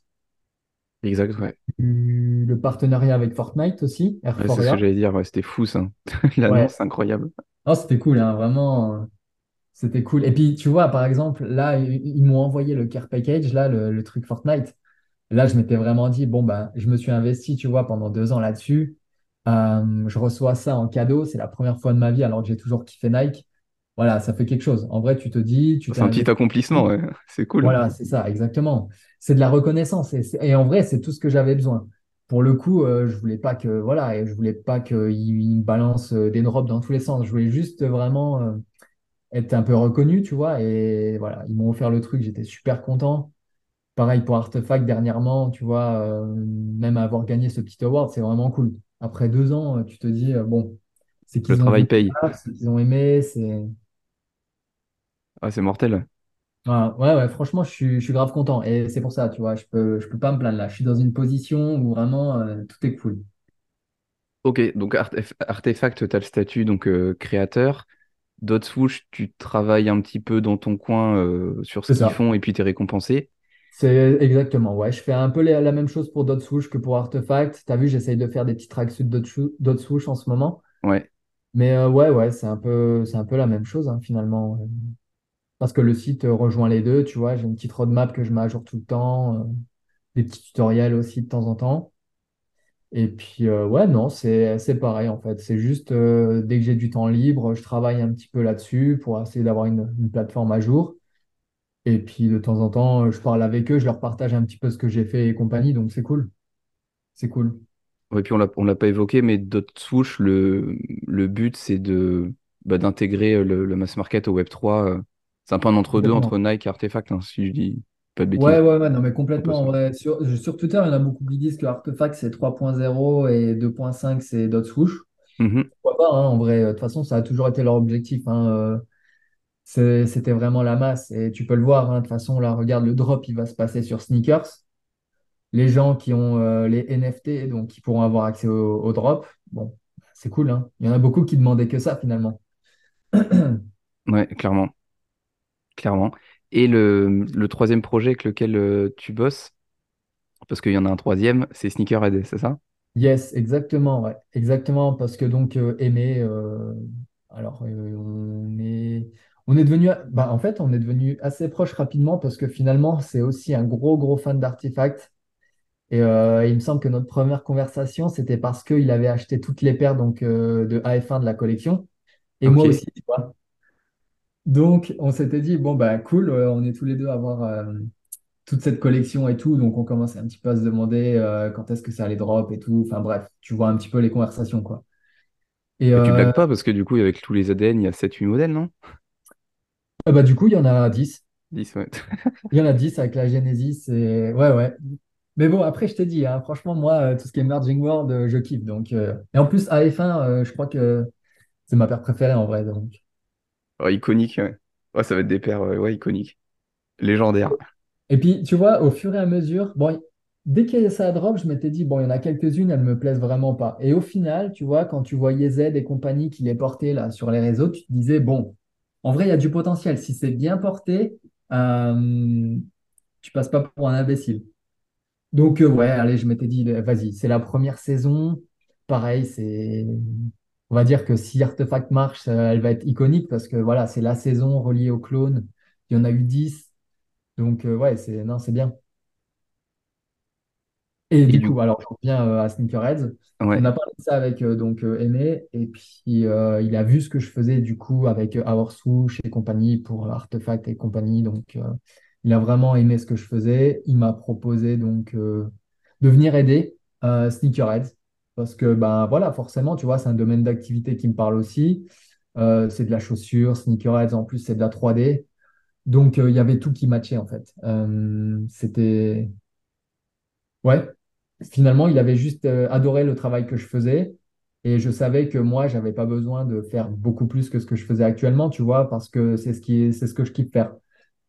Speaker 1: Exact, ouais.
Speaker 2: eu le partenariat avec Fortnite aussi,
Speaker 1: Ouais, c'est ce que
Speaker 2: Air4ea.
Speaker 1: j'allais dire. ouais, c'était fou, ça.
Speaker 2: Ouais,
Speaker 1: L'annonce, incroyable.
Speaker 2: c'était cool, hein, vraiment, euh, c'était cool. Et puis, tu vois, par exemple, là, ils, ils m'ont envoyé le care package, là, le, le truc Fortnite. Là, je m'étais vraiment dit, bon, ben, je me suis investi, tu vois, pendant deux ans là-dessus. Euh, je reçois ça en cadeau. C'est la première fois de ma vie, alors que j'ai toujours kiffé Nike. Voilà, ça fait quelque chose. En vrai, tu te dis, tu
Speaker 1: C'est un petit accomplissement, ouais. C'est cool.
Speaker 2: Voilà, c'est ça, exactement. C'est de la reconnaissance. Et, en vrai, c'est tout ce que j'avais besoin. Pour le coup, euh, je voulais pas que, voilà, et je voulais pas qu'il me balance euh, des drops dans tous les sens. Je voulais juste vraiment euh, être un peu reconnu, tu vois. Et voilà, ils m'ont offert le truc. J'étais super content. Pareil pour Artefact dernièrement, tu vois, euh, même avoir gagné ce petit award, c'est vraiment cool. Après deux ans, euh, tu te dis, euh, bon, c'est
Speaker 1: Le
Speaker 2: qu'ils ont
Speaker 1: travail paye.
Speaker 2: c'est qu'ils ont aimé, c'est...
Speaker 1: Ah, c'est mortel.
Speaker 2: Voilà. Ouais, ouais, franchement, je suis, je suis grave content. Et c'est pour ça, tu vois, je peux, je peux pas me plaindre là. Je suis dans une position où vraiment, euh, tout est cool.
Speaker 1: Ok, donc Artef- Artefact, tu as le statut donc euh, créateur. Dot Swoosh, tu travailles un petit peu dans ton coin euh, sur ce
Speaker 2: C'est
Speaker 1: qu'ils
Speaker 2: ça.
Speaker 1: font et puis tu es récompensé.
Speaker 2: C'est exactement, ouais. Je fais un peu la, la même chose pour Dot Swoosh que pour Artefact. T'as vu, j'essaye de faire des petits Swoosh Dot Swoosh en ce moment.
Speaker 1: Ouais.
Speaker 2: Mais euh, ouais, ouais, c'est un peu, c'est un peu la même chose, hein, finalement. ouais. Parce que le site euh, rejoint les deux, tu vois, j'ai une petite roadmap que je mets à jour tout le temps, euh, des petits tutoriels aussi de temps en temps. Et puis, euh, ouais, non, c'est, c'est pareil en fait. C'est juste, dès que j'ai du temps libre, je travaille un petit peu là-dessus pour essayer d'avoir une, une plateforme à jour. Et puis, de temps en temps, euh, je parle avec eux, je leur partage un petit peu ce que j'ai fait et compagnie, donc c'est cool. C'est cool.
Speaker 1: Ouais, puis on l'a, on l'a pas évoqué, mais Dot Swoosh, le, le but, c'est de, bah, d'intégrer euh, le, le mass market au Web3. euh. C'est un peu un entre-deux entre. Nike et Artefact, hein, si je dis pas de
Speaker 2: Ouais,
Speaker 1: bêtises.
Speaker 2: ouais, ouais, non, mais complètement. Ouais. Sur, sur Twitter, il y en a beaucoup qui disent que Artefact, c'est 3.0 et 2.5, c'est Dot Swoosh.
Speaker 1: Mhm.
Speaker 2: Pourquoi pas, hein, en vrai, de toute façon, ça a toujours été leur objectif. hein, C'était vraiment la masse. Et tu peux le voir, hein, de toute façon, là, regarde, le drop, il va se passer sur Sneakers. Les gens qui ont euh, les NFT, donc qui pourront avoir accès au, au drop, bon, c'est cool, hein. Il y en a beaucoup qui demandaient que ça, finalement.
Speaker 1: Ouais, clairement, clairement. Et le, le troisième projet avec lequel euh, tu bosses, parce qu'il y en a un troisième, c'est Sneakerhead, c'est ça?
Speaker 2: Yes, exactement, ouais. Exactement, parce que donc, euh, Aimé, euh, alors, on est, on est devenu, bah, en fait, on est devenu assez proche rapidement parce que finalement, c'est aussi un gros, gros fan d'Artefact. Et euh, il me semble que notre première conversation, c'était parce qu'il avait acheté toutes les paires donc, euh, de AF1 de la collection. Et moi aussi, tu vois. Donc, on s'était dit, bon, bah, cool, euh, on est tous les deux à avoir toute cette collection et tout. Donc, on commençait un petit peu à se demander quand est-ce que ça allait drop et tout. Enfin, bref, tu vois un petit peu les conversations, quoi. Et
Speaker 1: Et tu blagues pas, parce que du coup, avec tous les ADN, il y a sept huit modèles, non?
Speaker 2: Euh, bah, du coup, il y en a 10.
Speaker 1: 10, ouais.
Speaker 2: Il y en a 10 avec la Genesis. Et... Ouais, ouais. Mais bon, après, je t'ai dit, hein, franchement, moi, euh, tout ce qui est Merging World, euh, je kiffe. Donc, euh, Et en plus, AF1, euh, je crois que c'est ma paire préférée en vrai. Donc.
Speaker 1: Iconique, ouais. Ouais, ça va être des paires, ouais, iconiques. Légendaires.
Speaker 2: Et puis, tu vois, au fur et à mesure, bon, dès que ça drop, je m'étais dit, bon, il y en a quelques-unes, elles me plaisent vraiment pas. Et au final, tu vois, quand tu voyais Z et compagnie qui les portaient là sur les réseaux, tu te disais, bon, en vrai, il y a du potentiel. Si c'est bien porté, euh, tu passes pas pour un imbécile. Donc, euh, ouais, allez, je m'étais dit, vas-y, c'est la première saison. Pareil, c'est. On va dire que si Artefact marche, ça- elle va être iconique parce que voilà, c'est la saison reliée au clone. Il y en a eu 10. Donc, euh, ouais, c'est c'est bien. Et
Speaker 1: Et
Speaker 2: du
Speaker 1: du
Speaker 2: coup, alors, je reviens euh, à Sneakerheads. On a parlé de ça avec euh, donc, euh, Aimé, et puis euh, il a vu ce que je faisais du coup avec Our et compagnie pour Artefact et compagnie. Donc, il a vraiment aimé ce que je faisais. Il m'a proposé donc de venir aider. sneakerheads. Parce que, ben voilà, forcément, tu vois, c'est un domaine d'activité qui me parle aussi. C'est de la chaussure, sneakerheads, en plus, c'est de la 3D. Donc, il y avait tout qui matchait, en fait. C'était. Ouais, finalement, il avait juste euh, adoré le travail que je faisais. Et je savais que moi, j'avais pas besoin de faire beaucoup plus que ce que je faisais actuellement, tu vois, parce que c'est ce ce que je kiffe faire.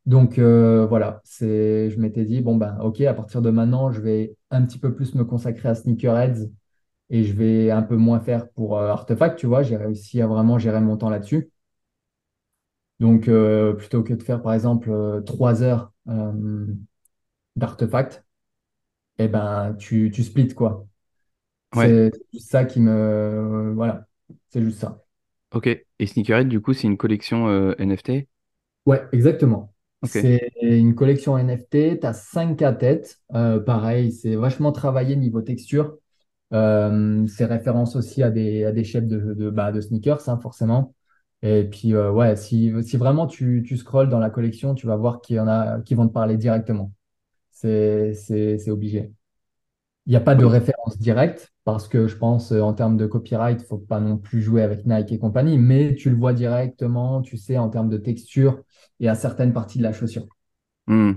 Speaker 2: Donc euh, voilà, je m'étais dit, bon ben ok, à partir de maintenant, je vais un petit peu plus me consacrer à Sneakerheads et je vais un peu moins faire pour euh, Artefact, tu vois, j'ai réussi à vraiment gérer mon temps là-dessus. Donc plutôt que de faire par exemple trois heures d'Artefact, eh ben tu, tu splits quoi.
Speaker 1: Ouais,
Speaker 2: C'est juste ça qui me... Voilà, c'est juste ça.
Speaker 1: ok. Et Sneakerhead, du coup, c'est une collection euh, NFT?
Speaker 2: Ouais, exactement. C'est une collection NFT, tu as 5 cas têtes. Euh, pareil, c'est vachement travaillé niveau texture. Euh, c'est référence aussi à des, à des shapes de, de, bah, de sneakers, hein, forcément. Et puis, ouais, si, si vraiment tu, tu scrolles dans la collection, tu vas voir qu'il y en a qui vont te parler directement. C'est, obligé. Il n'y a pas de référence directe parce que je pense euh, en termes de copyright, il ne faut pas non plus jouer avec Nike et compagnie, mais tu le vois directement, tu sais, en termes de texture et à certaines parties de la chaussure.
Speaker 1: Hmm.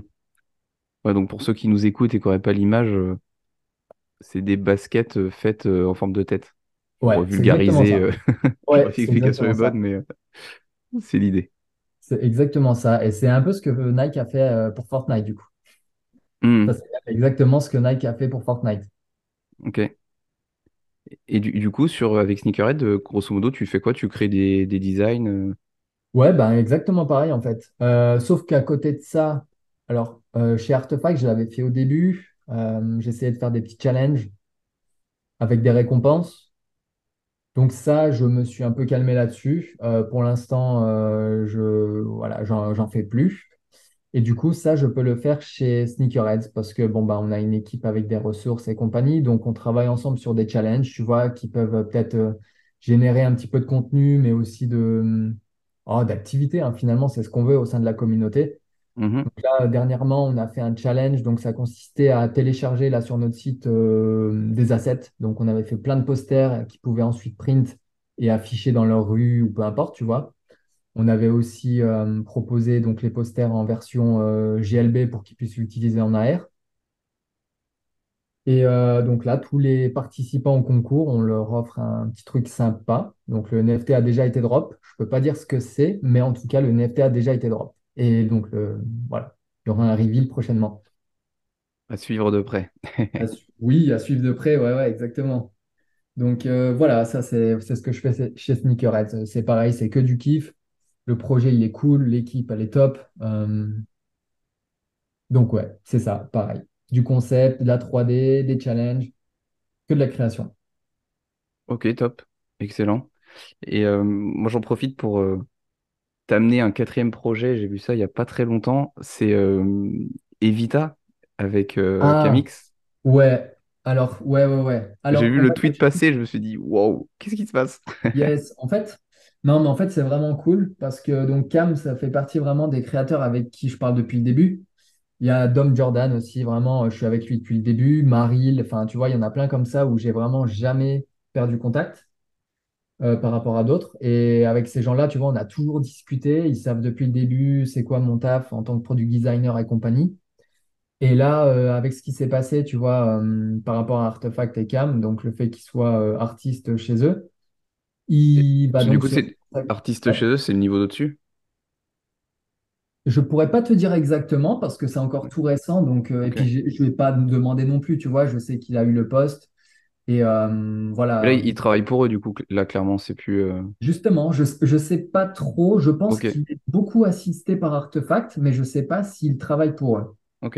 Speaker 1: Ouais, donc pour ceux qui nous écoutent et qui n'auraient pas l'image, euh, c'est des baskets euh, faites euh, en forme de tête. Pour
Speaker 2: Ouais,
Speaker 1: vulgariser,
Speaker 2: Ouais,
Speaker 1: l'explication est bonne, mais c'est l'idée.
Speaker 2: C'est exactement ça. Et c'est un peu ce que Nike a fait pour Fortnite, du coup. Ça,
Speaker 1: Hmm.
Speaker 2: c'est exactement ce que Nike a fait pour Fortnite.
Speaker 1: Ok. Et du, du coup, sur, avec Sneakerhead, euh, grosso modo, tu fais quoi? Tu crées des, des designs? euh,
Speaker 2: Ouais, ben exactement pareil en fait. Euh, sauf qu'à côté de ça, alors euh, chez Artefact, je l'avais fait au début. J'essayais de faire des petits challenges avec des récompenses. Donc ça, je me suis un peu calmé là-dessus. Pour l'instant, je voilà, j'en, j'en fais plus. Et du coup, ça, je peux le faire chez Sneakerheads parce que bon bah on a une équipe avec des ressources et compagnie, donc on travaille ensemble sur des challenges, tu vois, qui peuvent euh, peut-être euh, générer un petit peu de contenu, mais aussi de hum, oh, d'activité. hein. Finalement, c'est ce qu'on veut au sein de la communauté.
Speaker 1: mhm,
Speaker 2: Là, dernièrement, on a fait un challenge, donc ça consistait à télécharger là sur notre site euh, des assets. Donc on avait fait plein de posters qui pouvaient ensuite print et afficher dans leur rue ou peu importe, tu vois. On avait aussi euh, proposé donc les posters en version euh, GLB pour qu'ils puissent l'utiliser en AR. Et euh, donc là, tous les participants au concours, on leur offre un petit truc sympa. Donc le NFT a déjà été drop. Je peux pas dire ce que c'est, mais en tout cas, le NFT a déjà été drop. Et donc voilà, il y aura un reveal prochainement.
Speaker 1: À suivre de près.
Speaker 2: À su- Oui, à suivre de près, ouais, ouais, exactement. Donc euh, voilà, ça c'est c'est ce que je fais chez Sneakerhead. C'est pareil, c'est que du kiff. Le projet, il est cool, l'équipe, elle est top. Euh, Donc ouais, c'est ça, pareil. Du concept, de la 3D, des challenges, que de la création.
Speaker 1: Ok, top. Excellent. Et euh, moi, j'en profite pour euh, t'amener un quatrième projet. J'ai vu ça il y a pas très longtemps. C'est Evita avec
Speaker 2: Ah,
Speaker 1: Camix.
Speaker 2: ouais. Alors, ouais, ouais, ouais.
Speaker 1: J'ai vu le tweet passer, je me suis dit, wow, qu'est-ce qui se passe?
Speaker 2: Yes, en fait, non, mais en fait, c'est vraiment cool parce que donc Cam, ça fait partie vraiment des créateurs avec qui je parle depuis le début. Il y a Dom Jordan aussi, vraiment, je suis avec lui depuis le début. Maril, enfin, tu vois, il y en a plein comme ça où j'ai vraiment jamais perdu contact. euh, par rapport à d'autres. Et avec ces gens-là, tu vois, on a toujours discuté. Ils savent depuis le début c'est quoi mon taf en tant que product designer et compagnie. Et là, euh, avec ce qui s'est passé, tu vois, euh, par rapport à Artefact et Cam, donc le fait qu'ils soient euh, artistes chez eux, Bah
Speaker 1: Du
Speaker 2: donc
Speaker 1: coup,
Speaker 2: sur,
Speaker 1: c'est artiste
Speaker 2: ouais.
Speaker 1: chez eux, c'est le niveau d'au-dessus?
Speaker 2: Je pourrais pas te dire exactement parce que c'est encore tout récent, donc euh, et puis je vais pas me demander non plus, tu vois, je sais qu'il a eu le poste et euh,
Speaker 1: Mais là,
Speaker 2: voilà,
Speaker 1: il travaille pour eux, du coup, là, clairement, c'est plus. euh,
Speaker 2: Justement, je ne sais pas trop. Je pense qu'il est beaucoup assisté par Artefact, mais je ne sais pas s'il travaille pour eux.
Speaker 1: ok.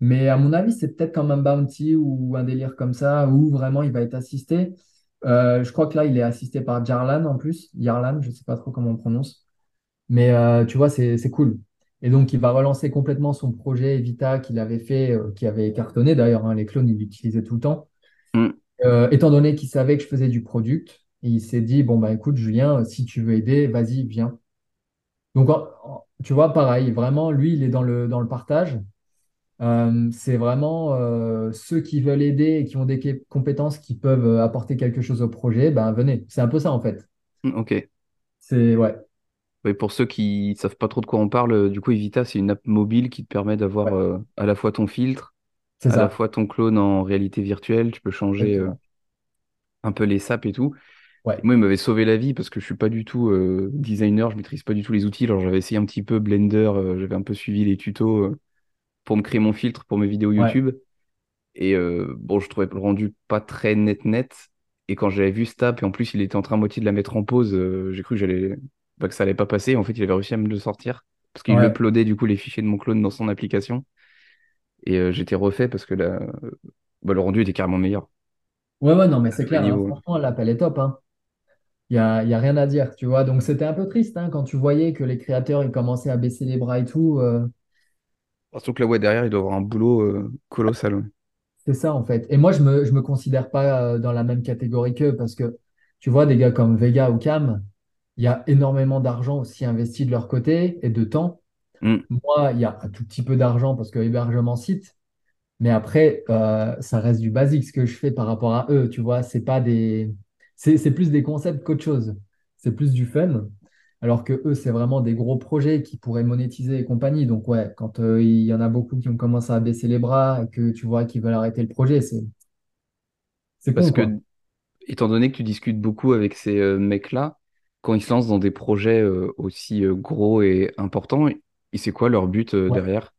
Speaker 2: Mais à mon avis, c'est peut-être comme un bounty ou un délire comme ça, où vraiment il va être assisté. Euh, je crois que là, il est assisté par Jarlan en plus. Yarlan, je ne sais pas trop comment on prononce. Mais euh, tu vois, c'est cool. Et donc, il va relancer complètement son projet Evita qu'il avait fait, euh, qui avait cartonné d'ailleurs. hein. les clones, il l'utilisait tout le temps. Euh, étant donné qu'il savait que je faisais du product, il s'est dit, bon, bah écoute, Julien, si tu veux aider, vas-y, viens. Donc, tu vois, pareil, vraiment, lui, il est dans le, dans le partage. Euh, c'est vraiment euh, ceux qui veulent aider et qui ont des compétences qui peuvent euh, apporter quelque chose au projet, ben venez. C'est un peu ça en fait.
Speaker 1: Hmm, Ok.
Speaker 2: C'est ouais,
Speaker 1: pour ceux qui savent pas trop de quoi on parle, du coup, Evita, c'est une app mobile qui te permet d'avoir
Speaker 2: ouais,
Speaker 1: euh, à la fois ton filtre, à la fois ton clone en réalité virtuelle. Tu peux changer un peu les saps et tout.
Speaker 2: Ouais,
Speaker 1: moi, il m'avait sauvé la vie parce que je suis pas du tout euh, designer, je maîtrise pas du tout les outils. Alors, j'avais essayé un petit peu Blender, euh, j'avais un peu suivi les tutos euh, pour me créer mon filtre pour mes vidéos
Speaker 2: ouais,
Speaker 1: YouTube. Et euh, bon, je trouvais le rendu pas très net net. Et quand j'avais vu Stap, et en plus il était en train à moitié de la mettre en pause, euh, j'ai cru que j'allais bah, que ça allait pas passer. En fait, il avait réussi à me le sortir. Parce qu'il
Speaker 2: ouais.
Speaker 1: uploadait du coup les fichiers de mon clone dans son application. Et euh, j'étais refait parce que la... bah, le rendu était carrément meilleur.
Speaker 2: Ouais, ouais, non, mais c'est clair, hein.
Speaker 1: niveaux.
Speaker 2: Franchement, l'appel est top, hein. Il y a, y a rien à dire, tu vois. Donc c'était un peu triste hein, quand tu voyais que les créateurs ils commençaient à baisser les bras et tout. euh,
Speaker 1: Surtout que là, ouais, derrière, il doit avoir un boulot euh, colossal. ouais.
Speaker 2: c'est ça en fait. Et moi, je me, je me considère pas euh, dans la même catégorie qu'eux parce que tu vois, des gars comme Vega ou Cam, il y a énormément d'argent aussi investi de leur côté et de temps.
Speaker 1: Hmm.
Speaker 2: Moi, il y a un tout petit peu d'argent parce que hébergement site. Mais après, euh, ça reste du basique ce que je fais par rapport à eux, tu vois. C'est pas des... c'est plus des concepts qu'autre chose. C'est plus du fun. Alors que eux, c'est vraiment des gros projets qui pourraient monétiser et compagnie. Donc ouais, quand euh, il y en a beaucoup qui ont commencé à baisser les bras et que tu vois qu'ils veulent arrêter le projet, c'est c'est
Speaker 1: Parce
Speaker 2: con,
Speaker 1: que, étant donné que tu discutes beaucoup avec ces euh, mecs-là, quand ils se lancent dans des projets euh, aussi gros et importants, c'est quoi leur but
Speaker 2: Ouais.
Speaker 1: derrière?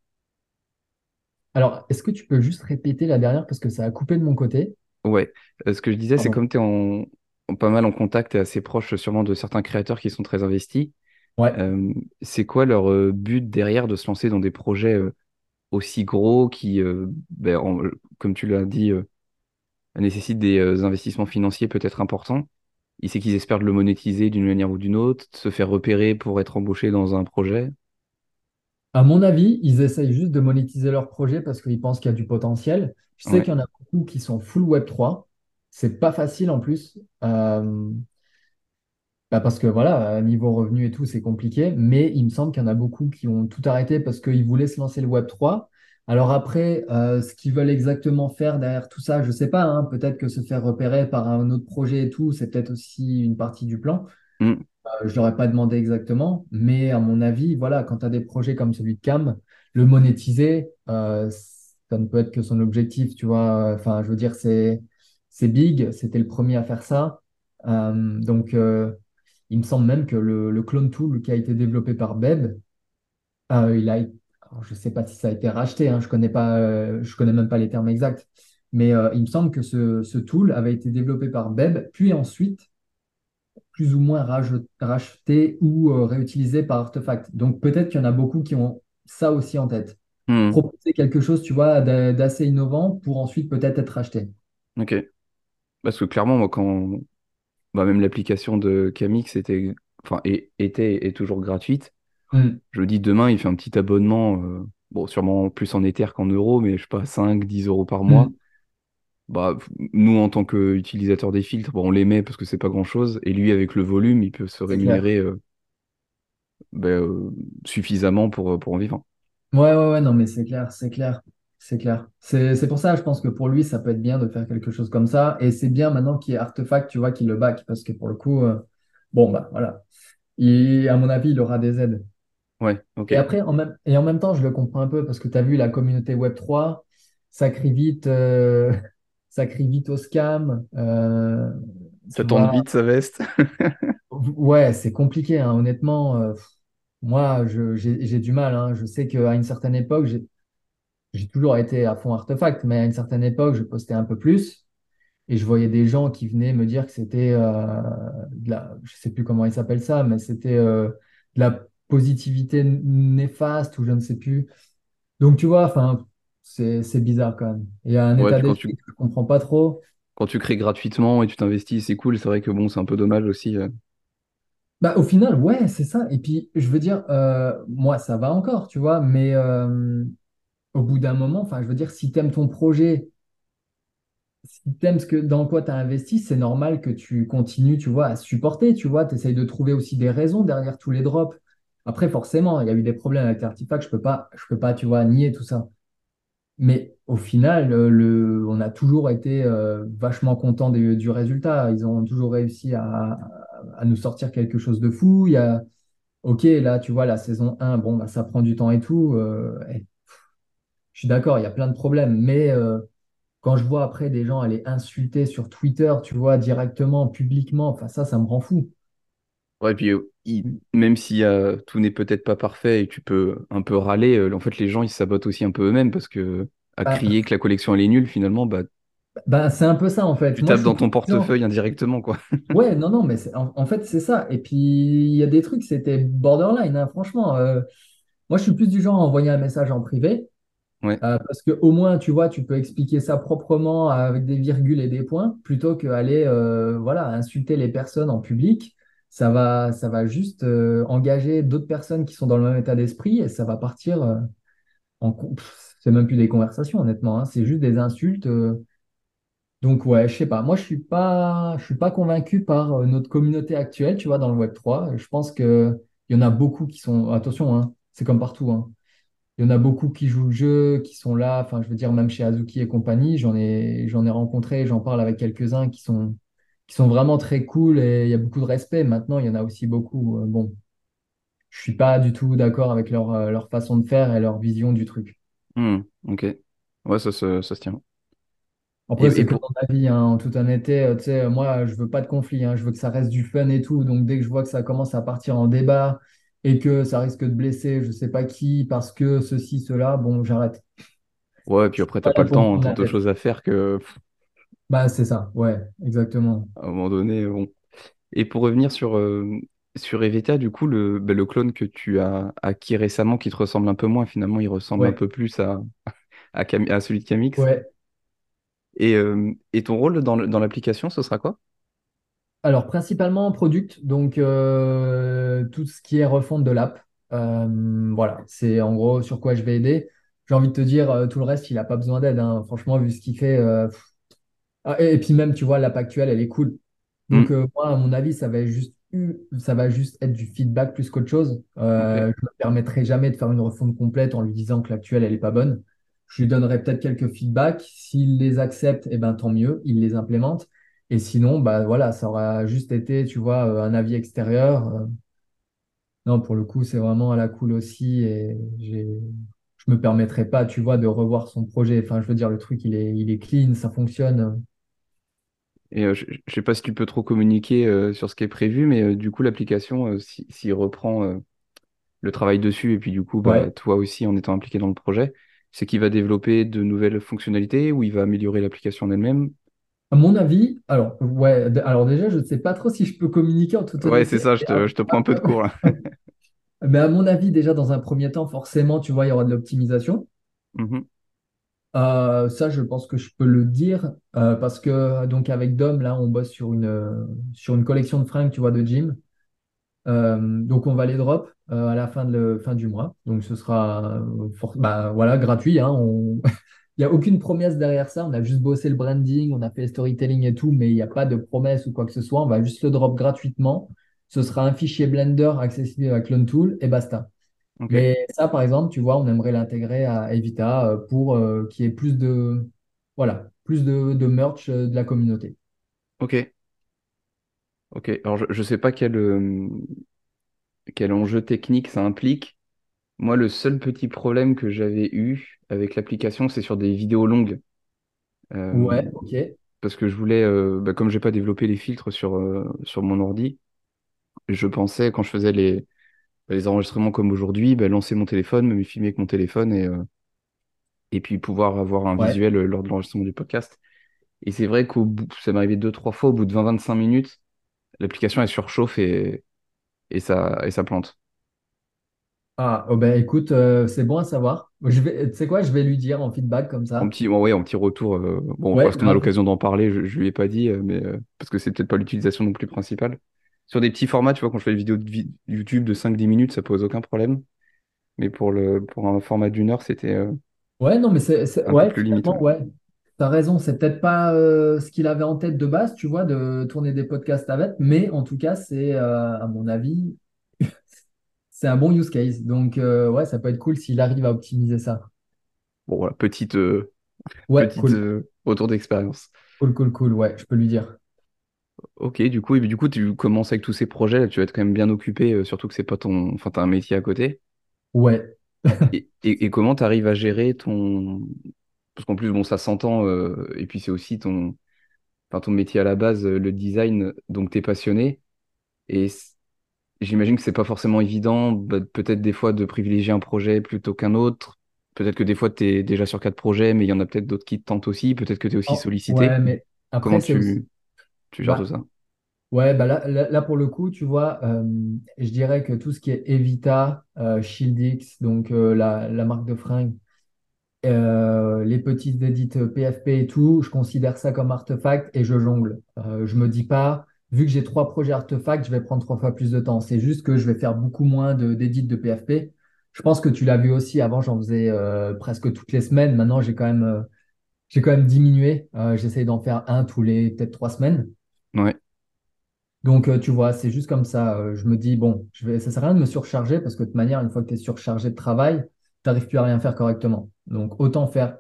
Speaker 2: Alors, est-ce que tu peux juste répéter la dernière parce que ça a coupé de mon côté?
Speaker 1: Ouais, ce que je disais, c'est comme tu es en- pas mal en contact et assez proche sûrement de certains créateurs qui sont très investis,
Speaker 2: Ouais.
Speaker 1: euh, c'est quoi leur euh, but derrière de se lancer dans des projets euh, aussi gros qui, ben, en- comme tu l'as dit, nécessitent des investissements financiers peut-être importants? Il sait qu'ils espèrent de le monétiser d'une manière ou d'une autre, se faire repérer pour être embauché dans un projet?
Speaker 2: À mon avis, ils essayent juste de monétiser leur projet parce qu'ils pensent qu'il y a du potentiel. Je sais
Speaker 1: Ouais.
Speaker 2: qu'il y en a beaucoup qui sont full web trois. C'est pas facile en plus. Euh, bah parce que voilà, niveau revenu et tout, c'est compliqué. Mais il me semble qu'il y en a beaucoup qui ont tout arrêté parce qu'ils voulaient se lancer le web trois. Alors après, euh, ce qu'ils veulent exactement faire derrière tout ça, je sais pas. hein. Peut-être que se faire repérer par un autre projet et tout, c'est peut-être aussi une partie du plan.
Speaker 1: Mm.
Speaker 2: Euh, je l'aurais pas demandé exactement, mais à mon avis, voilà, quand tu as des projets comme celui de Cam, le monétiser, euh, ça ne peut être que son objectif, tu vois. Enfin, je veux dire, c'est c'est big, c'était le premier à faire ça. Euh, donc, euh, il me semble même que le, le clone tool qui a été développé par Beb, euh, il a, alors, je sais pas si ça a été racheté, hein, je connais pas, je connais même pas les termes exacts, mais il me semble que ce, ce tool avait été développé par Beb, puis ensuite plus ou moins racheté ou réutilisé par Artefact. Donc peut-être qu'il y en a beaucoup qui ont ça aussi en tête.
Speaker 1: Mm.
Speaker 2: Proposer quelque chose, tu vois, d'a- d'assez innovant pour ensuite peut-être être racheté.
Speaker 1: Ok. Parce que clairement, moi, quand bah, même l'application de Camix était, enfin, et- était et toujours gratuite,
Speaker 2: Hmm.
Speaker 1: je me dis demain, il fait un petit abonnement, euh, bon, sûrement plus en Ether qu'en euros, mais je sais pas, 5 10 euros par mois.
Speaker 2: Hmm.
Speaker 1: Bah, nous, en tant qu'utilisateurs des filtres, bon, on les met parce que c'est pas grand-chose, et lui, avec le volume, il peut se rémunérer euh, bah, euh, suffisamment pour, pour en vivre.
Speaker 2: Ouais, ouais, ouais, non, mais c'est clair, c'est clair, c'est clair. C'est, pour ça, je pense que pour lui, ça peut être bien de faire quelque chose comme ça. Et c'est bien maintenant qu'il y ait Artefact, tu vois, qui le back, parce que pour le coup, euh, bon, bah voilà. Il, à mon avis, il aura des aides.
Speaker 1: Ouais, ok.
Speaker 2: Et après, en même, et en même temps, je le comprends un peu parce que tu as vu la communauté web trois ça crie vite, euh, ça crie vite au scam. euh,
Speaker 1: Ça tourne
Speaker 2: vois,
Speaker 1: vite, sa veste.
Speaker 2: ouais, c'est compliqué, hein, honnêtement. euh, moi, j'ai du mal. hein. Je sais qu'à une certaine époque, j'ai j'ai toujours été à fond Artefact, mais à une certaine époque, je postais un peu plus et je voyais des gens qui venaient me dire que c'était euh, de la, je sais plus comment ils s'appellent ça, mais c'était euh, de la positivité néfaste ou je ne sais plus. Donc, tu vois, enfin, c'est c'est bizarre quand même. Il y a un
Speaker 1: Ouais,
Speaker 2: état
Speaker 1: tu,
Speaker 2: d'esprit que je comprends pas trop.
Speaker 1: quand tu crées gratuitement et tu t'investis, c'est cool. C'est vrai que bon, c'est un peu dommage aussi. euh.
Speaker 2: Bah, au final, ouais, c'est ça. Et puis, je veux dire, euh, moi, ça va encore, tu vois, mais euh, au bout d'un moment, enfin, je veux dire, si tu aimes ton projet, si tu aimes ce que, dans quoi tu as investi, c'est normal que tu continues, tu vois, à supporter, tu vois, tu essayes de trouver aussi des raisons derrière tous les drops. Après, forcément, il y a eu des problèmes avec l'artefact, je peux pas, je peux pas, tu vois, nier tout ça. Mais au final, euh, le, on a toujours été euh, vachement content du, résultat. Ils ont toujours réussi à, à nous sortir quelque chose de fou. Il y a, ok, là, tu vois, la saison 1, bon, bah, ça prend du temps et tout. euh, je suis d'accord, il y a plein de problèmes. Mais euh, quand je vois après des gens aller insulter sur Twitter, tu vois, directement, publiquement, enfin, ça, ça me rend fou.
Speaker 1: Ouais, et puis il- même si euh, tout n'est peut-être pas parfait et tu peux un peu râler, euh, en fait les gens ils sabotent aussi un peu eux-mêmes parce que à
Speaker 2: Bah,
Speaker 1: crier que la collection elle est nulle, finalement, bah
Speaker 2: bah, c'est un peu ça, en fait.
Speaker 1: tu
Speaker 2: Moi,
Speaker 1: tapes dans ton portefeuille indirectement, quoi.
Speaker 2: Ouais, non, non, mais en fait, c'est ça. Et puis, il y a des trucs, c'était borderline, hein, franchement. euh, moi, je suis plus du genre à envoyer un message en privé, Euh, parce que au moins, tu vois, tu peux expliquer ça proprement avec des virgules et des points, plutôt qu'aller, euh, voilà, insulter les personnes en public. Ça va, ça va juste euh, engager d'autres personnes qui sont dans le même état d'esprit et ça va partir euh, C'est même plus des conversations, honnêtement, hein, c'est juste des insultes. donc ouais, je sais pas. Moi, je suis pas, je suis pas convaincu par notre communauté actuelle, tu vois, dans le Web 3. Je pense que il y en a beaucoup qui sont, attention, hein, c'est comme partout, hein. Il y en a beaucoup qui jouent le jeu, qui sont là. Enfin, je veux dire, même chez Azuki et compagnie, j'en ai, j'en ai rencontré, j'en parle avec quelques-uns qui sont, qui sont vraiment très cool et il y a beaucoup de respect. Maintenant, il y en a aussi beaucoup. euh, bon, je suis pas du tout d'accord avec leur, euh, leur façon de faire et leur vision du truc.
Speaker 1: Hmm, ok. Ouais, ça, se- ça, se tient.
Speaker 2: Après, c'est
Speaker 1: pour...
Speaker 2: mon avis, hein, en toute honnêteté. euh, Tu sais, moi, je veux pas de conflit, hein, je veux que ça reste du fun et tout. Donc, dès que je vois que ça commence à partir en débat et que ça risque de blesser je sais pas qui parce que ceci, cela, bon, j'arrête.
Speaker 1: Ouais, et puis après,
Speaker 2: pas
Speaker 1: t'as pas
Speaker 2: là
Speaker 1: le temps,
Speaker 2: la
Speaker 1: de choses à faire que
Speaker 2: Bah, c'est ça, ouais, exactement.
Speaker 1: à un moment donné, bon. Et pour revenir sur, euh, sur Eveta, du coup, le, bah, le clone que tu as acquis récemment, qui te ressemble un peu moins, finalement, il ressemble un peu plus à, à, Cam- à celui de Camix.
Speaker 2: ouais.
Speaker 1: Et, euh, et ton rôle dans, le- dans l'application, ce sera quoi?
Speaker 2: Alors, principalement product, donc euh, tout ce qui est refonte de l'app. Euh, voilà, c'est en gros sur quoi je vais aider. J'ai envie de te dire, euh, tout le reste, il n'a pas besoin d'aide. hein. Franchement, vu ce qu'il fait. Ah, et, et puis même, tu vois, l'app actuelle, elle est cool.
Speaker 1: Hmm,
Speaker 2: Donc, moi, à mon avis, ça va juste, ça va juste être du feedback plus qu'autre chose. je ne me permettrai jamais de faire une refonte complète en lui disant que l'actuelle, elle n'est pas bonne. Je lui donnerai peut-être quelques feedbacks. S'il les accepte, eh ben, tant mieux, il les implémente. Et sinon, bah, voilà, ça aura juste été, tu vois, euh, un avis extérieur. Euh, non, pour le coup, c'est vraiment à la cool aussi. Et je me permettrai pas, tu vois, de revoir son projet. Enfin, je veux dire, le truc, il est, il est clean, ça fonctionne.
Speaker 1: Et euh, je ne sais pas si tu peux trop communiquer euh, sur ce qui est prévu, mais euh, du coup, l'application, si- s'il reprend le travail dessus, et puis du coup, bah,
Speaker 2: Ouais.
Speaker 1: toi aussi en étant impliqué dans le projet, c'est qu'il va développer de nouvelles fonctionnalités ou il va améliorer l'application en elle-même?
Speaker 2: À mon avis, alors, ouais, alors déjà, je ne sais pas trop si je peux communiquer en toute
Speaker 1: Ouais, c'est ça, je te, je te prends un peu de cours là.
Speaker 2: mais à mon avis, déjà, dans un premier temps, forcément, tu vois, il y aura de l'optimisation.
Speaker 1: Mhm,
Speaker 2: Euh, ça, je pense que je peux le dire euh, parce que, donc, avec Dom, là, on bosse sur une, sur une collection de fringues, tu vois, de gym. Euh, donc, on va les drop euh, à la fin, de le- fin du mois. Donc, ce sera bah, voilà, gratuit. hein. On- n'y a aucune promesse derrière ça. On a juste bossé le branding, on a fait le storytelling et tout, mais il n'y a pas de promesse ou quoi que ce soit. On va juste le drop gratuitement. Ce sera un fichier Blender accessible à Clone Tool et basta. Mais ça, par exemple, tu vois, on aimerait l'intégrer à Evita euh, pour euh, qu'il y ait plus de, voilà, plus de, de merch euh, de la communauté.
Speaker 1: ok, ok. Alors, je ne sais pas quel, euh, quel enjeu technique ça implique. Moi, le seul petit problème que j'avais eu avec l'application, c'est sur des vidéos longues. Euh,
Speaker 2: Ouais, ok.
Speaker 1: parce que je voulais, euh, bah, comme j'ai pas développé les filtres sur, euh, sur mon ordi, je pensais, quand je faisais les, les enregistrements comme aujourd'hui, bah, lancer mon téléphone, me filmer avec mon téléphone et, euh, et puis pouvoir avoir un
Speaker 2: Ouais.
Speaker 1: visuel euh, lors de l'enregistrement du podcast. Et c'est vrai qu'au bout, ça m'est arrivé deux, trois fois, au bout de 20-25 minutes, l'application elle surchauffe et, et ça, et ça plante.
Speaker 2: Ah, oh ben écoute, euh, c'est bon à savoir. Je vais, tu sais quoi, je vais lui dire en feedback comme ça.
Speaker 1: petit, ouais, ouais, en petit retour, euh, bon,
Speaker 2: Ouais,
Speaker 1: parce qu'on a
Speaker 2: grave.
Speaker 1: l'occasion d'en parler, je, je lui ai pas dit, euh, mais euh, parce que c'est peut-être pas l'utilisation non plus principale. Sur des petits formats, tu vois, quand je fais des vidéos de vi- YouTube de cinq dix minutes, ça pose aucun problème. Mais pour le, pour un format d'une heure, c'était euh,
Speaker 2: Ouais, non, mais c'est, c'est-
Speaker 1: un peu
Speaker 2: ouais,
Speaker 1: plus
Speaker 2: finalement,
Speaker 1: ouais.
Speaker 2: T'as raison, c'est peut-être pas euh, ce qu'il avait en tête de base, tu vois, de tourner des podcasts avec, mais en tout cas, c'est, euh, à mon avis, c'est un bon use case. Donc, euh, ouais, ça peut être cool s'il arrive à optimiser ça.
Speaker 1: Bon, voilà, petite, euh,
Speaker 2: Ouais,
Speaker 1: petite
Speaker 2: cool,
Speaker 1: euh, retour d'expérience.
Speaker 2: cool, cool, cool, ouais, je peux lui dire.
Speaker 1: Ok, du coup, et du coup, tu commences avec tous ces projets, là, tu vas être quand même bien occupé, surtout que c'est pas ton, enfin, t'as un métier à côté.
Speaker 2: Ouais.
Speaker 1: Et, et, et comment tu arrives à gérer ton, parce qu'en plus, bon, ça s'entend, et puis c'est aussi ton, enfin, ton métier à la base, le design, donc t'es passionné, et j'imagine que c'est pas forcément évident, bah, peut-être des fois de privilégier un projet plutôt qu'un autre. Peut-être que des fois, tu es déjà sur quatre projets, mais il y en a peut-être d'autres qui te tentent aussi. Peut-être que tu es aussi
Speaker 2: Oh, ouais,
Speaker 1: sollicité.
Speaker 2: mais
Speaker 1: Comment
Speaker 2: aussi.
Speaker 1: tu, gères tout
Speaker 2: Bah,
Speaker 1: ça?
Speaker 2: ouais, bah là, là, là, pour le coup, tu vois, euh, je dirais que tout ce qui est Evita, euh, Shieldix, donc euh, la, la marque de fringues, euh, les petites édites PFP et tout, je considère ça comme artefact et je jongle. Je me dis pas, vu que j'ai trois projets artefacts, je vais prendre trois fois plus de temps. C'est juste que je vais faire beaucoup moins d'édits de PFP. Je pense que tu l'as vu aussi. Avant, j'en faisais euh, presque toutes les semaines. Maintenant, j'ai quand même, euh, j'ai quand même diminué. Euh, j'essaye d'en faire un tous les peut-être trois semaines.
Speaker 1: Ouais,
Speaker 2: Donc, euh, tu vois, c'est juste comme ça. je me dis, bon, je vais, ça sert à rien de me surcharger parce que de toute manière, une fois que tu es surchargé de travail, tu n'arrives plus à rien faire correctement. Donc, autant faire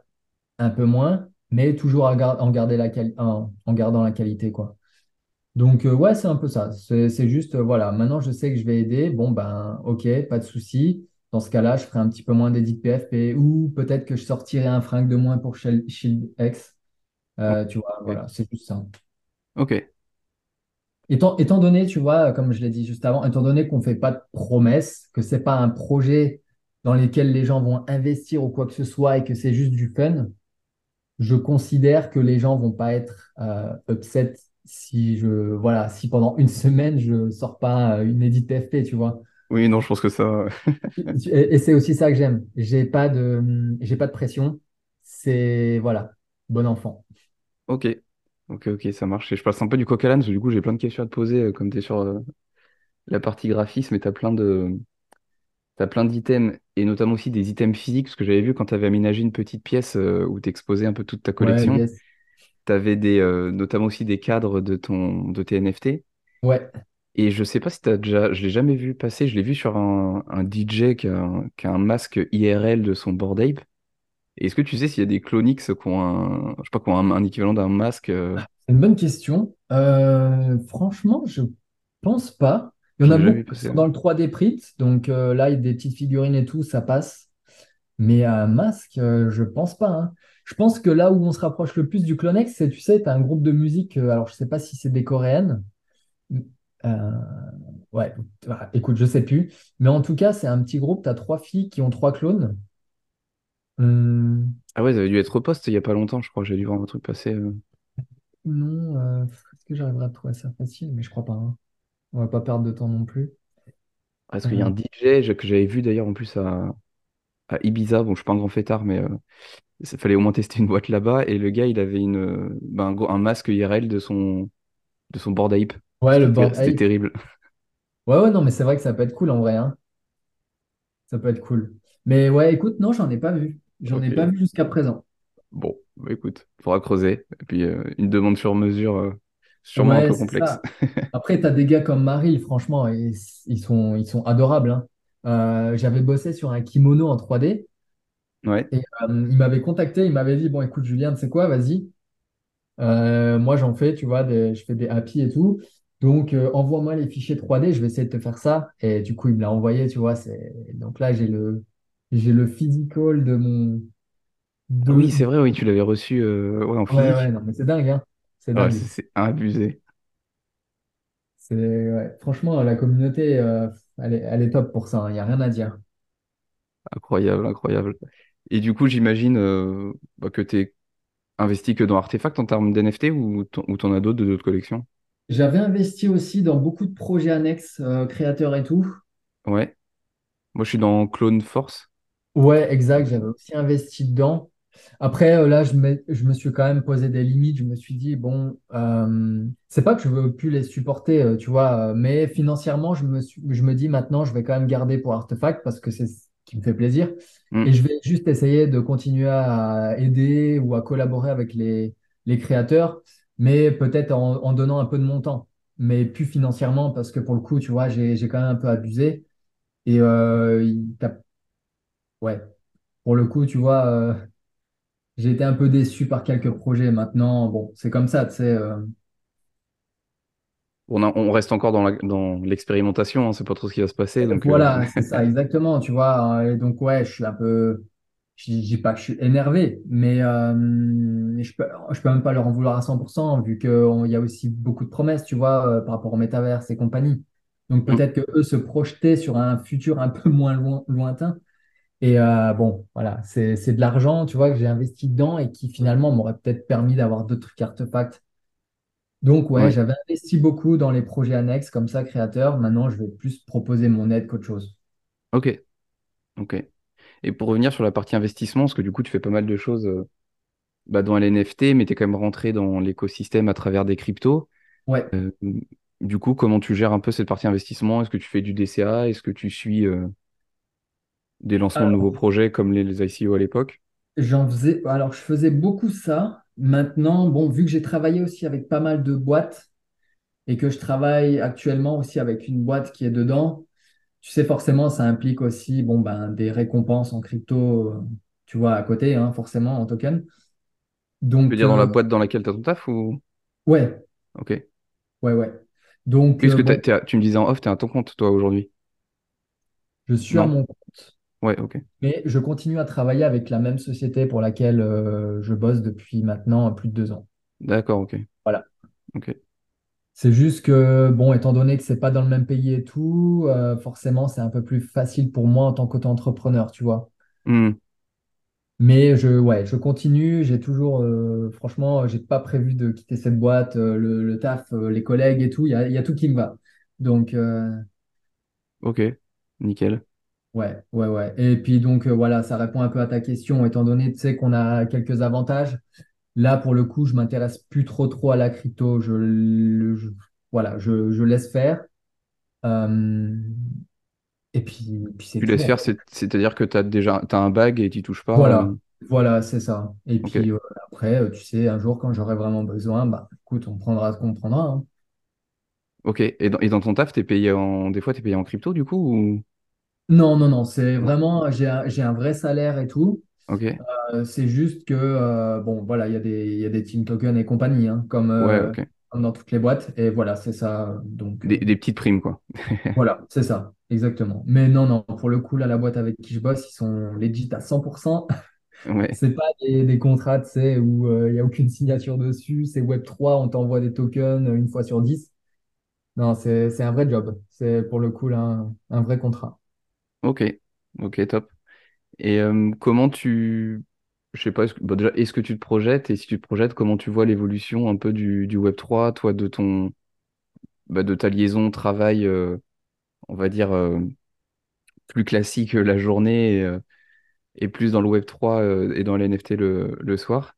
Speaker 2: un peu moins, mais toujours en, garder la en gardant la qualité, quoi. Donc, euh, ouais, c'est un peu ça. C'est juste, euh, voilà, maintenant je sais que je vais aider. Bon, ben, ok, pas de souci. Dans ce cas-là, je ferai un petit peu moins d'édits PFP ou peut-être que je sortirai un fringue de moins pour Shield X. Euh, tu vois, voilà, c'est juste ça.
Speaker 1: Ok.
Speaker 2: Étant, étant donné, tu vois, comme je l'ai dit juste avant, étant donné qu'on ne fait pas de promesses, que c'est pas un projet dans lequel les gens vont investir ou quoi que ce soit et que c'est juste du fun, je considère que les gens vont pas être euh, upset si je, voilà, si pendant une semaine je sors pas euh, une édite PFP, tu vois.
Speaker 1: Oui, non, je pense que ça.
Speaker 2: Et, et c'est aussi ça que j'aime. J'ai pas de, j'ai pas de pression. C'est, voilà, bon enfant.
Speaker 1: Ok. Ok, ok, ça marche. Et je passe un peu du coq à l'âne, parce que du coup, j'ai plein de questions à te poser, euh, comme tu es sur euh, la partie graphisme et tu as plein de. T'as plein d'items, et notamment aussi des items physiques, parce que j'avais vu quand tu avais aménagé une petite pièce euh, où tu exposais un peu toute ta
Speaker 2: Ouais,
Speaker 1: collection,
Speaker 2: yes.
Speaker 1: Tu avais des, euh, notamment aussi des cadres de, ton, de tes NFT.
Speaker 2: Ouais.
Speaker 1: Et je sais pas si t'as déjà, je l'ai jamais vu passer, je l'ai vu sur un, un DJ qui a, un qui a un masque IRL de son Bored Ape. Est-ce que tu sais s'il y a des Clonix qui ont un, je sais pas, qui ont un, un équivalent d'un masque euh,
Speaker 2: C'est une bonne question. Euh, franchement, je pense pas. Il y en a beaucoup
Speaker 1: passer. ouais.
Speaker 2: dans le 3D print, donc euh, là, il y a des petites figurines et tout, ça passe. Mais un masque, je pense pas. hein. Je pense que là où on se rapproche le plus du Clonex, c'est, tu sais, tu as un groupe de musique, euh, alors je sais pas si c'est des coréennes. Euh, ouais, écoute, je sais plus. Mais en tout cas, c'est un petit groupe, tu as trois filles qui ont trois clones. Hum,
Speaker 1: Ah ouais, ça avait dû être repost il y a pas longtemps, je crois. J'ai dû voir un truc passer. euh.
Speaker 2: non, euh, est-ce que j'arriverai à trouver ça facile? Mais je crois pas. hein. On va pas perdre de temps non plus.
Speaker 1: Parce qu'il y a
Speaker 2: Euh,
Speaker 1: un DJ je- que j'avais vu d'ailleurs en plus à, à Ibiza. Bon, je suis pas un grand fêtard, mais euh, il fallait au moins tester une boîte là-bas. Et le gars, il avait une, ben, un, masque IRL de son, de son.
Speaker 2: Ouais, le board
Speaker 1: c'était terrible.
Speaker 2: Ouais, ouais, non, mais c'est vrai que ça peut être cool en vrai, hein. Ça peut être cool. Mais ouais, écoute, non, j'en ai pas vu. J'en ai pas vu jusqu'à présent.
Speaker 1: Bon, bah écoute, faudra creuser. Et puis euh, une demande sur mesure, euh, sûrement un peu complexe.
Speaker 2: Après, tu as des gars comme Maril, franchement, ils, ils sont, ils sont adorables, hein. Euh, j'avais bossé sur un kimono en 3D
Speaker 1: Ouais.
Speaker 2: et euh, il m'avait contacté, il m'avait dit, bon, écoute, Julien, tu sais quoi, vas-y. Euh, moi, j'en fais, tu vois, des- je fais des happy et tout. Donc, euh, envoie-moi les fichiers 3D, je vais essayer de te faire ça. Et du coup, il me l'a envoyé, tu vois. Donc là, j'ai le, j'ai le physical de mon,
Speaker 1: Ah oui, c'est vrai, oui, tu l'avais reçu ouais, en
Speaker 2: Ouais, ouais,
Speaker 1: physique.
Speaker 2: non, mais c'est dingue, hein. C'est
Speaker 1: Ah Ouais, c'est
Speaker 2: dingue.
Speaker 1: c'est abusé.
Speaker 2: Ouais. Franchement, la communauté, euh, elle est, elle est top pour ça, il n'y a rien à dire.
Speaker 1: Incroyable, incroyable. Et du coup, j'imagine euh, bah, que tu es investi que dans Artefact en termes d'NFT ou t'en ou t'en as d'autres de d'autres collections?
Speaker 2: J'avais investi aussi dans beaucoup de projets annexes, euh, créateurs et tout.
Speaker 1: Ouais. Moi, je suis dans Clone Force.
Speaker 2: Ouais, exact, j'avais aussi investi dedans. Après, euh, là, je me, je me suis quand même posé des limites. Je me suis dit, bon, euh, c'est pas que je veux plus les supporter, euh, tu vois, mais financièrement, je me suis, je me dis maintenant, je vais quand même garder pour Artefact parce que c'est ce qui me fait plaisir.
Speaker 1: Hmm.
Speaker 2: Et je vais juste essayer de continuer à aider ou à collaborer avec les, les créateurs, mais peut-être en, en donnant un peu de mon temps, mais plus financièrement parce que pour le coup, tu vois, j'ai, quand même un peu abusé. Et euh, ouais, pour le coup, tu vois. euh, j'ai été un peu déçu par quelques projets. Maintenant, bon, c'est comme ça, tu sais. euh,
Speaker 1: On, a- on reste encore dans la- dans l'expérimentation, hein, c'est pas trop ce qui va se passer. Donc, euh,
Speaker 2: voilà, c'est ça, exactement, tu vois. Et donc, ouais, je suis un peu, je dis pas que je suis énervé, mais euh, je peux, je peux même pas leur en vouloir à 100%, vu qu'il y a aussi beaucoup de promesses, tu vois, euh, par rapport au métaverse et compagnie. Donc,
Speaker 1: mm,
Speaker 2: peut-être que eux se projetaient sur un futur un peu moins loin- lointain. Et euh, bon, voilà, c'est, c'est de l'argent, tu vois, que j'ai investi dedans et qui finalement m'aurait peut-être permis d'avoir d'autres artefacts. Donc, ouais,
Speaker 1: ouais,
Speaker 2: j'avais investi beaucoup dans les projets annexes comme ça, créateurs. Maintenant, je vais plus proposer mon aide qu'autre chose.
Speaker 1: ok, ok. Et pour revenir sur la partie investissement, parce que du coup, tu fais pas mal de choses euh, bah, dans les NFT, mais tu es quand même rentré dans l'écosystème à travers des cryptos.
Speaker 2: Ouais.
Speaker 1: Euh, du coup, comment tu gères un peu cette partie investissement? Est-ce que tu fais du DCA? Est-ce que tu suis euh, des lancements de nouveaux projets comme les, les ICO à l'époque?
Speaker 2: J'en faisais, alors, je faisais beaucoup ça. Maintenant, bon, vu que j'ai travaillé aussi avec pas mal de boîtes et que je travaille actuellement aussi avec une boîte qui est dedans, tu sais, forcément, ça implique aussi, bon, ben, des récompenses en crypto, euh, tu vois, à côté, hein, forcément, en token.
Speaker 1: Tu veux
Speaker 2: Donc,
Speaker 1: dire dans la
Speaker 2: euh,
Speaker 1: boîte dans laquelle tu as ton taf ou...
Speaker 2: ouais,
Speaker 1: Ok.
Speaker 2: ouais, ouais. Donc, euh,
Speaker 1: Puisque
Speaker 2: bon,
Speaker 1: à- tu me disais en off, tu es à ton compte, toi, aujourd'hui?
Speaker 2: je suis à mon
Speaker 1: Ouais, ok.
Speaker 2: Mais je continue à travailler avec la même société pour laquelle euh, je bosse depuis maintenant plus de deux ans.
Speaker 1: D'accord, ok.
Speaker 2: Voilà.
Speaker 1: Ok.
Speaker 2: C'est juste que, bon, étant donné que c'est pas dans le même pays et tout, euh, forcément, c'est un peu plus facile pour moi en tant qu'auto-entrepreneur, tu vois.
Speaker 1: Hmm,
Speaker 2: Mais je, ouais, je continue. J'ai toujours, euh, franchement, j'ai pas prévu de quitter cette boîte, euh, le, le taf, euh, les collègues et tout. Il y a, il y a tout qui me va. Donc,
Speaker 1: ok. Nickel.
Speaker 2: Ouais, ouais, ouais. Et puis, donc, euh, voilà, ça répond un peu à ta question, étant donné, tu sais, qu'on a quelques avantages. Là, pour le coup, je m'intéresse plus trop trop à la crypto. Je, voilà, je, je laisse faire. Euh, et puis, puis c'est
Speaker 1: Tu laisses
Speaker 2: en
Speaker 1: faire, c'est-à-dire que tu as déjà un bag et tu touches pas.
Speaker 2: Voilà,
Speaker 1: euh,
Speaker 2: voilà, c'est ça. Et puis euh, après, tu sais, un jour, quand j'aurai vraiment besoin, bah écoute, on prendra ce qu'on prendra. hein.
Speaker 1: Ok. Et dans, et dans ton taf, t'es payé en. Des fois, t'es payé en crypto, du coup, ou...
Speaker 2: Non, non, non, c'est vraiment, j'ai un, j'ai un vrai salaire et tout.
Speaker 1: Ok.
Speaker 2: Euh, c'est juste que, euh, bon, voilà, il y a des, il y a des team tokens et compagnie, hein, comme,
Speaker 1: Ouais,
Speaker 2: euh,
Speaker 1: ok.
Speaker 2: comme dans toutes les boîtes. Et voilà, c'est ça. Donc,
Speaker 1: Des,
Speaker 2: euh,
Speaker 1: des petites primes, quoi.
Speaker 2: Voilà, c'est ça, exactement. Mais non, non, pour le coup, là, la boîte avec qui je bosse, ils sont legit à 100%.
Speaker 1: Ouais.
Speaker 2: C'est pas des, des contrats, tu sais, où euh, il n'y a aucune signature dessus. C'est Web3, on t'envoie des tokens euh, une fois sur 10. Non, c'est, c'est un vrai job. C'est pour le coup, là, un, un vrai contrat.
Speaker 1: Ok. Ok, top. Et euh, comment tu. Je sais pas, est-ce que, est-ce que tu te projettes? Et si tu te projettes, comment tu vois l'évolution un peu du, du Web3, toi, de ton. bah, de ta liaison travail, euh, on va dire, euh, plus classique la journée et, plus dans le Web3 euh, et dans les NFT le soir?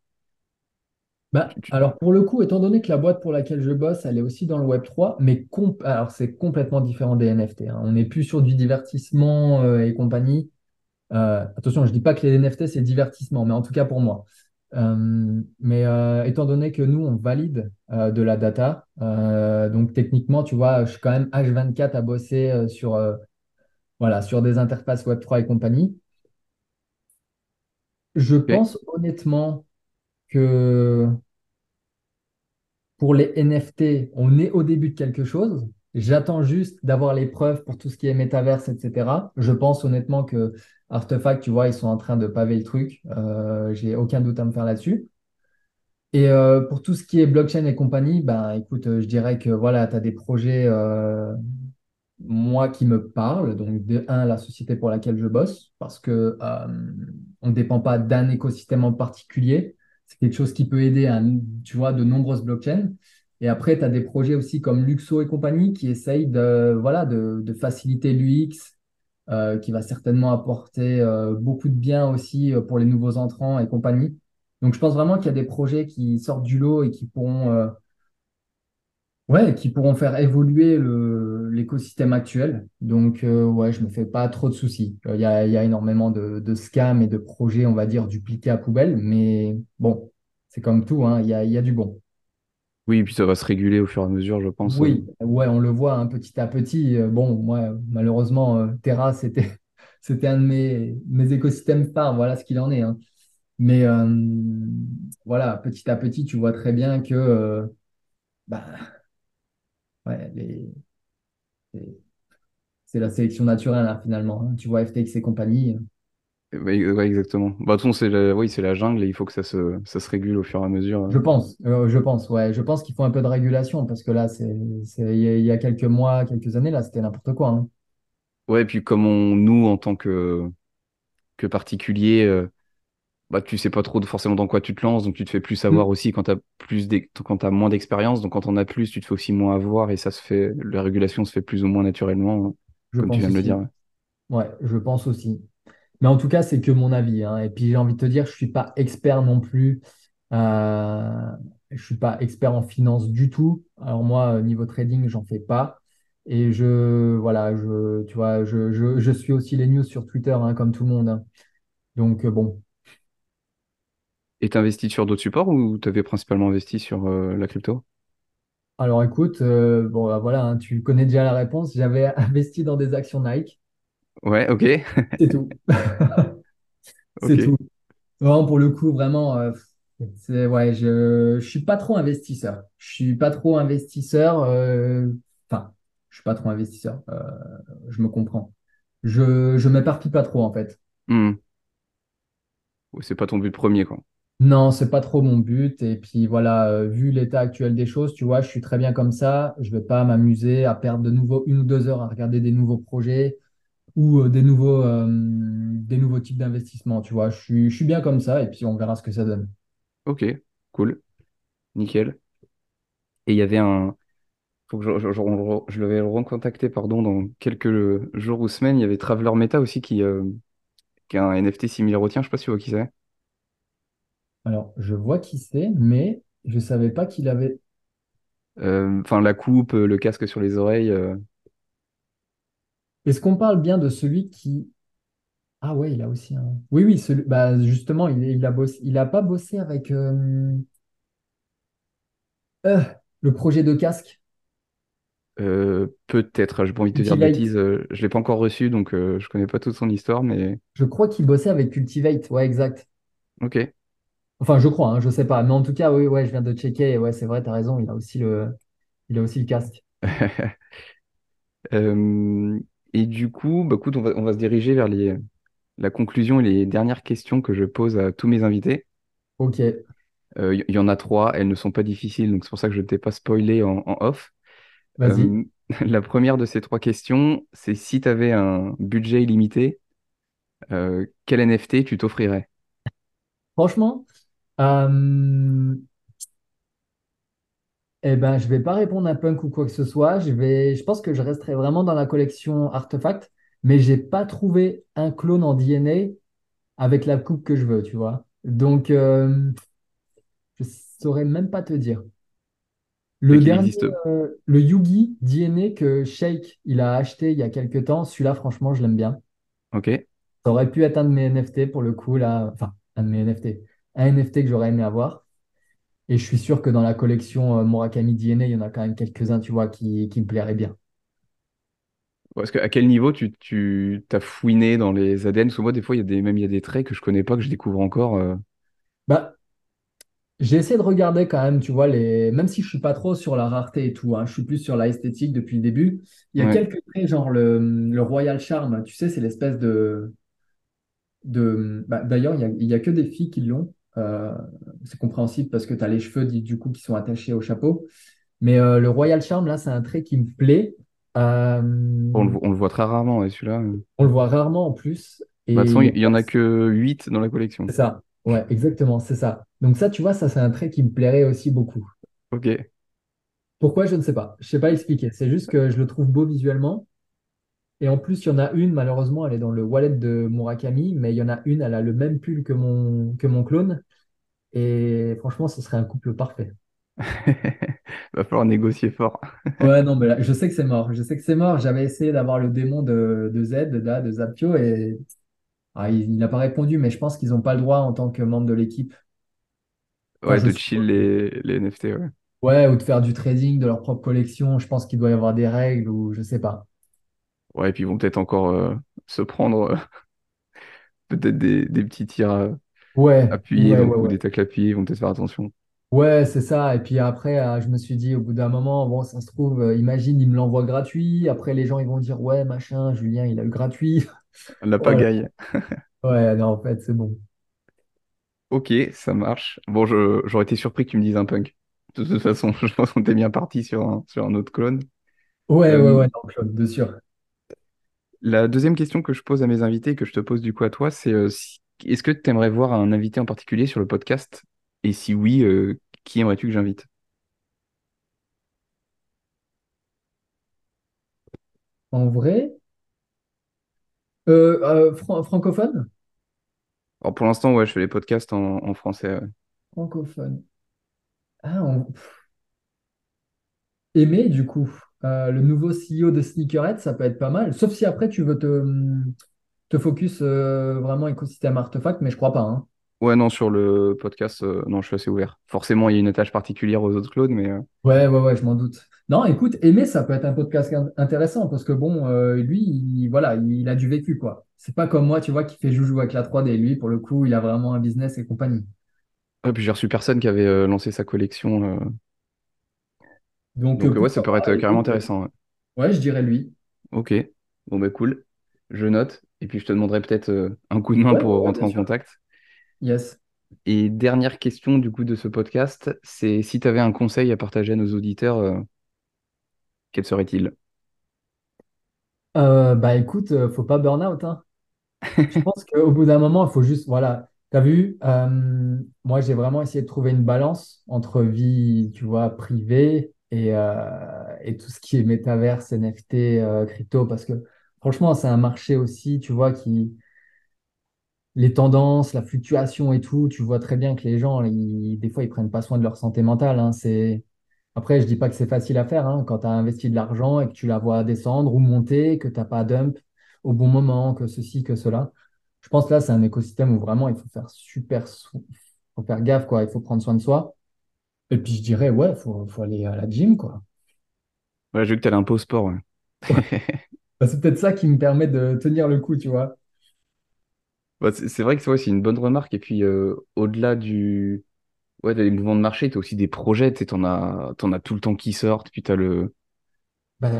Speaker 2: Bah, alors, pour le coup, étant donné que la boîte pour laquelle je bosse, elle est aussi dans le Web3, mais com- alors c'est complètement différent des NFT. hein. On n'est plus sur du divertissement euh, et compagnie. Euh, attention, je dis pas que les NFT, c'est divertissement, mais en tout cas pour moi. Euh, mais euh, étant donné que nous, on valide euh, de la data, euh, donc techniquement, tu vois, je suis quand même H24 à bosser euh, sur, euh, voilà, sur des interfaces Web3 et compagnie. Je
Speaker 1: Ok.
Speaker 2: pense honnêtement que pour les NFT, on est au début de quelque chose. J'attends juste d'avoir les preuves pour tout ce qui est métaverse, etc. Je pense honnêtement que Artefact, tu vois, ils sont en train de paver le truc. Euh, j'ai aucun doute à me faire là-dessus. Et euh, pour tout ce qui est blockchain et compagnie, ben écoute, euh, je dirais que voilà, tu as des projets moi qui me parlent. Donc de un, la société pour laquelle je bosse, parce que on ne dépend pas d'un écosystème en particulier. C'est quelque chose qui peut aider à, tu vois, de nombreuses blockchains. Et après, tu as des projets aussi comme Luxo et compagnie qui essayent de, faciliter l'UX, euh, qui va certainement apporter euh, beaucoup de bien aussi euh, pour les nouveaux entrants et compagnie. Donc, je pense vraiment qu'il y a des projets qui sortent du lot et qui pourront, ouais, qui pourront faire évoluer le, l'écosystème actuel. Donc, euh, ouais, je me fais pas trop de soucis. Euh, Il y a, y a énormément de, de scams et de projets, on va dire, dupliqués à poubelle, mais bon, c'est comme tout, hein, il y a, y a du bon.
Speaker 1: Oui, puis ça va se réguler au fur et à mesure, je pense.
Speaker 2: Oui, ouais, on le voit hein, petit à petit. Euh, Bon, moi, malheureusement, euh, Terra, c'était, c'était un de mes, mes écosystèmes phares. Voilà ce qu'il en est. hein. Mais voilà, petit à petit, tu vois très bien que bah, ouais, les- les- c'est la sélection naturelle hein, finalement. hein. Tu vois FTX et compagnie.
Speaker 1: Ouais, ouais, exactement. Bah, de toute façon, c'est la, oui, c'est la jungle et il faut que ça se, ça se régule au fur et à mesure.
Speaker 2: Je pense, euh, je pense, ouais, je pense qu'il faut un peu de régulation parce que là, c'est, c'est, il y a il y a quelques mois, quelques années, là, c'était n'importe quoi. hein.
Speaker 1: Ouais, et puis comme on, nous, en tant que, que particulier, euh, bah, tu sais pas trop forcément dans quoi tu te lances, donc tu te fais plus savoir
Speaker 2: Mm.
Speaker 1: aussi quand t'as plus d'ex- quand moins d'expérience, donc quand on a plus, tu te fais aussi moins avoir et ça se fait, la régulation se fait plus ou moins naturellement, hein,
Speaker 2: Je
Speaker 1: comme tu viens de le dire. ouais.
Speaker 2: Je pense aussi. Mais en tout cas, c'est que mon avis. hein. Et puis, j'ai envie de te dire, je suis pas expert non plus. Euh, je suis pas expert en finance du tout. Alors moi, euh, niveau trading, j'en fais pas. Et je, voilà, je, tu vois, je, je, je suis aussi les news sur Twitter, hein, comme tout le monde. Donc, euh, bon.
Speaker 1: Et investi sur d'autres supports ou t'avais principalement investi sur euh, la crypto?
Speaker 2: Alors, écoute, euh, bon, bah, voilà, hein, tu connais déjà la réponse. J'avais investi dans des actions Nike.
Speaker 1: Ouais, ok,
Speaker 2: C'est tout. C'est
Speaker 1: ok.
Speaker 2: tout. Non, pour le coup, vraiment, euh, c'est, ouais, je, je suis pas trop investisseur. Je suis pas trop investisseur. euh, Enfin, je suis pas trop investisseur. euh, je me comprends. Je, je m'éparpille pas trop, en fait.
Speaker 1: Hmm. Ouais, C'est pas ton but premier, quoi.
Speaker 2: Non, c'est pas trop mon but. Et puis voilà, euh, vu l'état actuel des choses, tu vois, je suis très bien comme ça. Je vais pas m'amuser à perdre de nouveau une ou deux heures à regarder des nouveaux projets ou euh, des nouveaux, euh, des nouveaux types d'investissements. Tu vois, je suis, bien comme ça. Et puis on verra ce que ça donne.
Speaker 1: Ok, cool, nickel. Et il y avait un, je, je, je, je pardon, dans quelques jours ou semaines. Il y avait Traveler Meta aussi qui, qui a un NFT similaire au tien. Je sais pas si tu vois qui c'est.
Speaker 2: Alors, je vois qui c'est, mais je savais pas qu'il avait.
Speaker 1: Euh, Enfin, la coupe, euh, le casque sur les oreilles. euh,
Speaker 2: Est-ce qu'on parle bien de celui qui. Ah ouais, il a aussi un. Oui, oui, celui... bah, justement, il, il a bossé... il a pas bossé avec euh, euh, le projet de casque?
Speaker 1: Euh, peut-être, j'ai pas envie de te dire de
Speaker 2: Cultivate.
Speaker 1: bêtises. euh, je l'ai pas encore reçu, donc euh, je connais pas toute son histoire, mais
Speaker 2: Je crois qu'il bossait avec Cultivate. Ouais, exact.
Speaker 1: ok.
Speaker 2: Enfin, je crois, hein, je sais pas. Mais en tout cas, oui, ouais, je viens de checker. Et ouais, c'est vrai, tu as raison, il a aussi le, il a aussi le casque.
Speaker 1: Euh, et du coup, bah, écoute, on va, on va se diriger vers les, la conclusion et les dernières questions que je pose à tous mes invités.
Speaker 2: Ok,
Speaker 1: Euh, Il y, y en a trois, elles ne sont pas difficiles, donc c'est pour ça que je ne t'ai pas spoilé en, en off.
Speaker 2: vas-y.
Speaker 1: Euh, la première de ces trois questions, c'est si tu avais un budget illimité, euh, quel NFT tu t'offrirais?
Speaker 2: Franchement, euh, Eh ben, je vais pas répondre à Punk ou quoi que ce soit. Je vais, je pense que je resterai vraiment dans la collection Artefact, mais j'ai pas trouvé un clone en DNA avec la coupe que je veux, tu vois. Donc, euh, je saurais même pas te dire. Le dernier,
Speaker 1: existe.
Speaker 2: euh, le Yugi DNA que Shake il a acheté il y a quelques temps, celui-là, franchement, je l'aime bien.
Speaker 1: Ok.
Speaker 2: Ça aurait pu être un de mes NFT pour le coup, là. Enfin, un de mes NFT. Un NFT que j'aurais aimé avoir. Et je suis sûr que dans la collection euh, Murakami DNA, il y en a quand même quelques-uns, tu vois, qui, qui me plairaient bien.
Speaker 1: Parce que à quel niveau tu, tu t'as fouiné dans les ADN? Parce que moi, des fois, il y a des, même il y a des traits que je connais pas, que je découvre encore. euh.
Speaker 2: Bah, j'ai essayé de regarder quand même, tu vois, les... même si je suis pas trop sur la rareté et tout, hein, je suis plus sur la esthétique depuis le début. Il y a
Speaker 1: Ouais.
Speaker 2: quelques traits, genre le, le Royal Charm, tu sais, c'est l'espèce de... de... bah, d'ailleurs, il y a, il y a que des filles qui l'ont. Euh, c'est compréhensible parce que tu as les cheveux du coup qui sont attachés au chapeau. Mais euh, le Royal Charm, là, c'est un trait qui me plaît. Euh,
Speaker 1: On le, on le voit très rarement, ouais, celui-là. euh.
Speaker 2: on le voit rarement en plus.
Speaker 1: Bah, de toute
Speaker 2: Et
Speaker 1: façon,
Speaker 2: il y
Speaker 1: il
Speaker 2: a
Speaker 1: y en a que 8 dans la collection.
Speaker 2: C'est ça. Ouais, exactement, c'est ça. Donc ça, tu vois, ça, c'est un trait qui me plairait aussi beaucoup.
Speaker 1: Ok.
Speaker 2: Pourquoi, je ne sais pas. Je ne sais pas expliquer. C'est juste que je le trouve beau visuellement. Et en plus, il y en a une, malheureusement, elle est dans le wallet de Murakami, mais il y en a une, elle a le même pull que mon, que mon clone. Et franchement, ce serait un couple parfait.
Speaker 1: Va falloir négocier fort.
Speaker 2: Ouais, non, mais là, je sais que c'est mort. Je sais que c'est mort. J'avais essayé d'avoir le démon de, de Z, là, de Zapio, et ah, il n'a pas répondu, mais je pense qu'ils n'ont pas le droit en tant que membre de l'équipe.
Speaker 1: Ouais, de chill les, les NFT, ouais.
Speaker 2: Ouais, ou de faire du trading de leur propre collection. Je pense qu'il doit y avoir des règles ou je sais pas.
Speaker 1: Ouais, et puis ils vont peut-être encore euh, se prendre euh, peut-être des, des petits tirs. euh.
Speaker 2: Ouais,
Speaker 1: appuyés,
Speaker 2: ouais,
Speaker 1: donc
Speaker 2: ouais,
Speaker 1: ou des tacles appuyés, ils vont peut-être faire attention.
Speaker 2: Ouais, c'est ça. Et puis après, euh, je me suis dit, au bout d'un moment, bon, ça se trouve, imagine, il me l'envoie gratuit. Après, les gens, ils vont dire, ouais, machin, Julien, il a eu gratuit.
Speaker 1: La pagaille.
Speaker 2: Ouais, non, en fait, c'est bon.
Speaker 1: Ok, ça marche. Bon, j'aurais été surpris que tu me dises un punk. De toute façon, je pense qu'on était bien parti sur un, sur un autre clone.
Speaker 2: Ouais, ouais,
Speaker 1: Euh,
Speaker 2: ouais, non, Claude, de sûr.
Speaker 1: La deuxième question que je pose à mes invités, et que je te pose du coup à toi, c'est euh, si- est-ce que tu aimerais voir un invité en particulier sur le podcast? Et si oui, euh, qui aimerais-tu que j'invite?
Speaker 2: En vrai, euh, fran- francophone?
Speaker 1: Alors pour l'instant, ouais, je fais les podcasts en, en français. ouais.
Speaker 2: Francophone. Ah, on... Aimé, du coup. Euh, le nouveau CEO de Sneakerhead, ça peut être pas mal. Sauf si après, tu veux te, te focus euh, vraiment écosystème artefact, mais je crois pas, hein.
Speaker 1: Ouais, non, sur le podcast, euh, non, je suis assez ouvert. Forcément, il y a une attache particulière aux autres clones, mais euh,
Speaker 2: Ouais, ouais, ouais, je m'en doute. Non, écoute, Aimé, ça peut être un podcast in- intéressant parce que bon, euh, lui, il, voilà, il a du vécu, quoi. C'est pas comme moi, tu vois, qui fait joujou avec la 3D. Lui, pour le coup, il a vraiment un business et compagnie.
Speaker 1: ouais, puis j'ai reçu personne qui avait euh, lancé sa collection.
Speaker 2: Donc, euh,
Speaker 1: Donc ouais, ça
Speaker 2: pas,
Speaker 1: être carrément intéressant. ouais.
Speaker 2: ouais, je dirais lui.
Speaker 1: Ok, bon bah cool. Je note. Et puis je te demanderai peut-être euh, un coup de main
Speaker 2: Ouais,
Speaker 1: pour rentrer en
Speaker 2: sûr.
Speaker 1: contact.
Speaker 2: Yes.
Speaker 1: Et dernière question du coup de ce podcast, c'est si tu avais un conseil à partager à nos auditeurs, euh, quel serait-il?
Speaker 2: Euh, bah écoute, faut pas burn out, hein. Je pense qu'au bout d'un moment, il faut juste, voilà, t'as vu, euh, moi j'ai vraiment essayé de trouver une balance entre vie, tu vois, privée et, euh, et tout ce qui est métaverse, NFT, euh, crypto, parce que franchement, c'est un marché aussi, tu vois, qui, les tendances, la fluctuation et tout, tu vois très bien que les gens, des fois, ils prennent pas soin de leur santé mentale, hein. C'est... Après, je dis pas que c'est facile à faire, hein, quand tu as investi de l'argent et que tu la vois descendre ou monter, que tu n'as pas dump au bon moment, que ceci, que cela. Je pense que là, c'est un écosystème où vraiment il faut faire super, faut faire gaffe, quoi. Il faut prendre soin de soi. Et puis, je dirais, ouais, faut, faut aller à la gym, quoi.
Speaker 1: Ouais, j'ai vu que t'allais un peu au sport. ouais.
Speaker 2: Bah, c'est peut-être ça qui me permet de tenir le coup, tu vois.
Speaker 1: Bah, c'est c'est vrai que ouais, c'est une bonne remarque. Et puis euh, au-delà du ouais, des mouvements de marché, tu as aussi des projets, tu sais, t'en as, t'en as tout le temps qui sortent, puis t'as le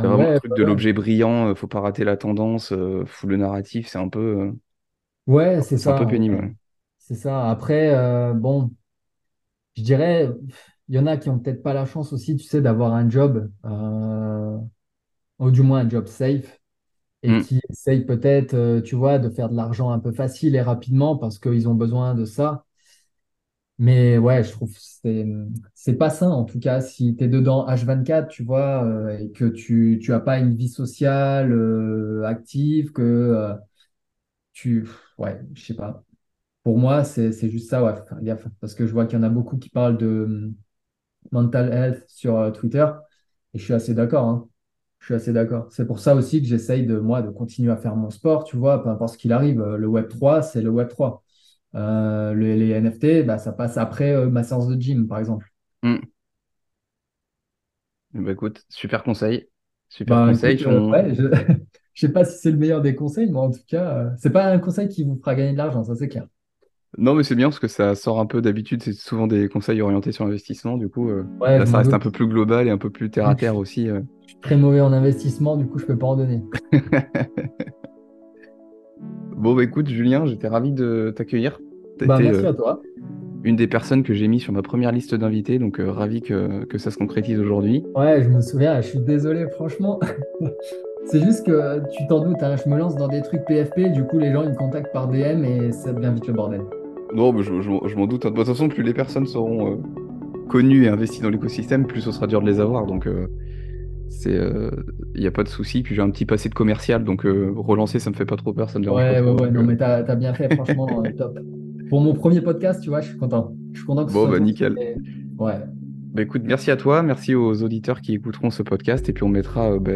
Speaker 1: t'as vraiment le truc de l'objet brillant, euh, faut pas rater la tendance, euh, faut le narratif, c'est un peu euh,
Speaker 2: Ouais, c'est
Speaker 1: c'est un peu pénible.
Speaker 2: ouais. C'est ça. Après, euh, bon, je dirais, il y en a qui ont peut-être pas la chance aussi, tu sais, d'avoir un job, euh, ou du moins un job safe. et
Speaker 1: Hmm.
Speaker 2: qui essayent peut-être, euh, tu vois, de faire de l'argent un peu facile et rapidement parce qu'ils ont besoin de ça. Mais ouais, je trouve que c'est c'est pas sain en tout cas si tu es dedans H24, tu vois, euh, et que tu tu as pas une vie sociale active, que tu ouais, je sais pas. Pour moi, c'est juste ça, ouais, faire gaffe parce que je vois qu'il y en a beaucoup qui parlent de mental health sur euh, Twitter et je suis assez d'accord, hein. Je suis assez d'accord. C'est pour ça aussi que j'essaye de, moi, de continuer à faire mon sport, tu vois, peu importe ce qu'il arrive. Euh, Le web trois c'est le web trois Euh, le- les NFT, bah, ça passe après euh, ma séance de gym, par exemple.
Speaker 1: Hmm. Bah, écoute, super conseil. Super
Speaker 2: Bah,
Speaker 1: conseil.
Speaker 2: écoute,
Speaker 1: Puis on-
Speaker 2: ouais, je je sais pas si c'est le meilleur des conseils, mais en tout cas, euh, c'est pas un conseil qui vous fera gagner de l'argent, ça c'est clair.
Speaker 1: Non, mais c'est bien parce que ça sort un peu d'habitude. C'est souvent des conseils orientés sur l'investissement. Du coup, euh,
Speaker 2: Ouais,
Speaker 1: là,
Speaker 2: je
Speaker 1: ça reste un peu plus global et un peu plus terre à
Speaker 2: je
Speaker 1: terre
Speaker 2: suis
Speaker 1: aussi. euh.
Speaker 2: très mauvais en investissement, du coup, je peux pas en donner.
Speaker 1: Bon, bah écoute, Julien, j'étais ravi de t'accueillir.
Speaker 2: Bah, merci à toi.
Speaker 1: une des personnes que j'ai mis sur ma première liste d'invités, donc euh, ravi que, que ça se concrétise aujourd'hui.
Speaker 2: Ouais, je me souviens, je suis désolé, franchement. C'est juste que tu t'en doutes, hein, je me lance dans des trucs PFP, du coup, les gens ils me contactent par DM et ça devient vite le bordel.
Speaker 1: Non, mais je, je- je m'en doute. hein. De toute façon, plus les personnes seront euh, connues et investies dans l'écosystème, plus ce sera dur de les avoir. Donc, euh, c'est, il n'y a pas de souci. Puis j'ai un petit passé de commercial, donc euh, relancer, ça me fait pas trop peur, ça me dérange pas
Speaker 2: Ouais, ouais, ouais, non,
Speaker 1: euh,
Speaker 2: mais t'as, t'as bien fait, franchement, euh, top. Pour mon premier podcast, tu vois, je suis content. Je suis content que ce
Speaker 1: Bon,
Speaker 2: soit
Speaker 1: bah nickel.
Speaker 2: Ouais,
Speaker 1: Bah écoute, merci à toi, merci aux auditeurs qui écouteront ce podcast, et puis on mettra euh, bah,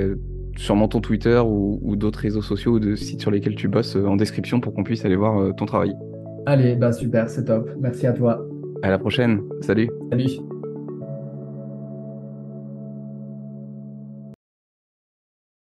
Speaker 1: sûrement ton Twitter ou, ou d'autres réseaux sociaux ou de sites sur lesquels tu bosses euh, en description pour qu'on puisse aller voir euh, ton travail.
Speaker 2: Allez, bah super, c'est top. Merci à toi.
Speaker 1: À la prochaine, salut!
Speaker 2: Salut.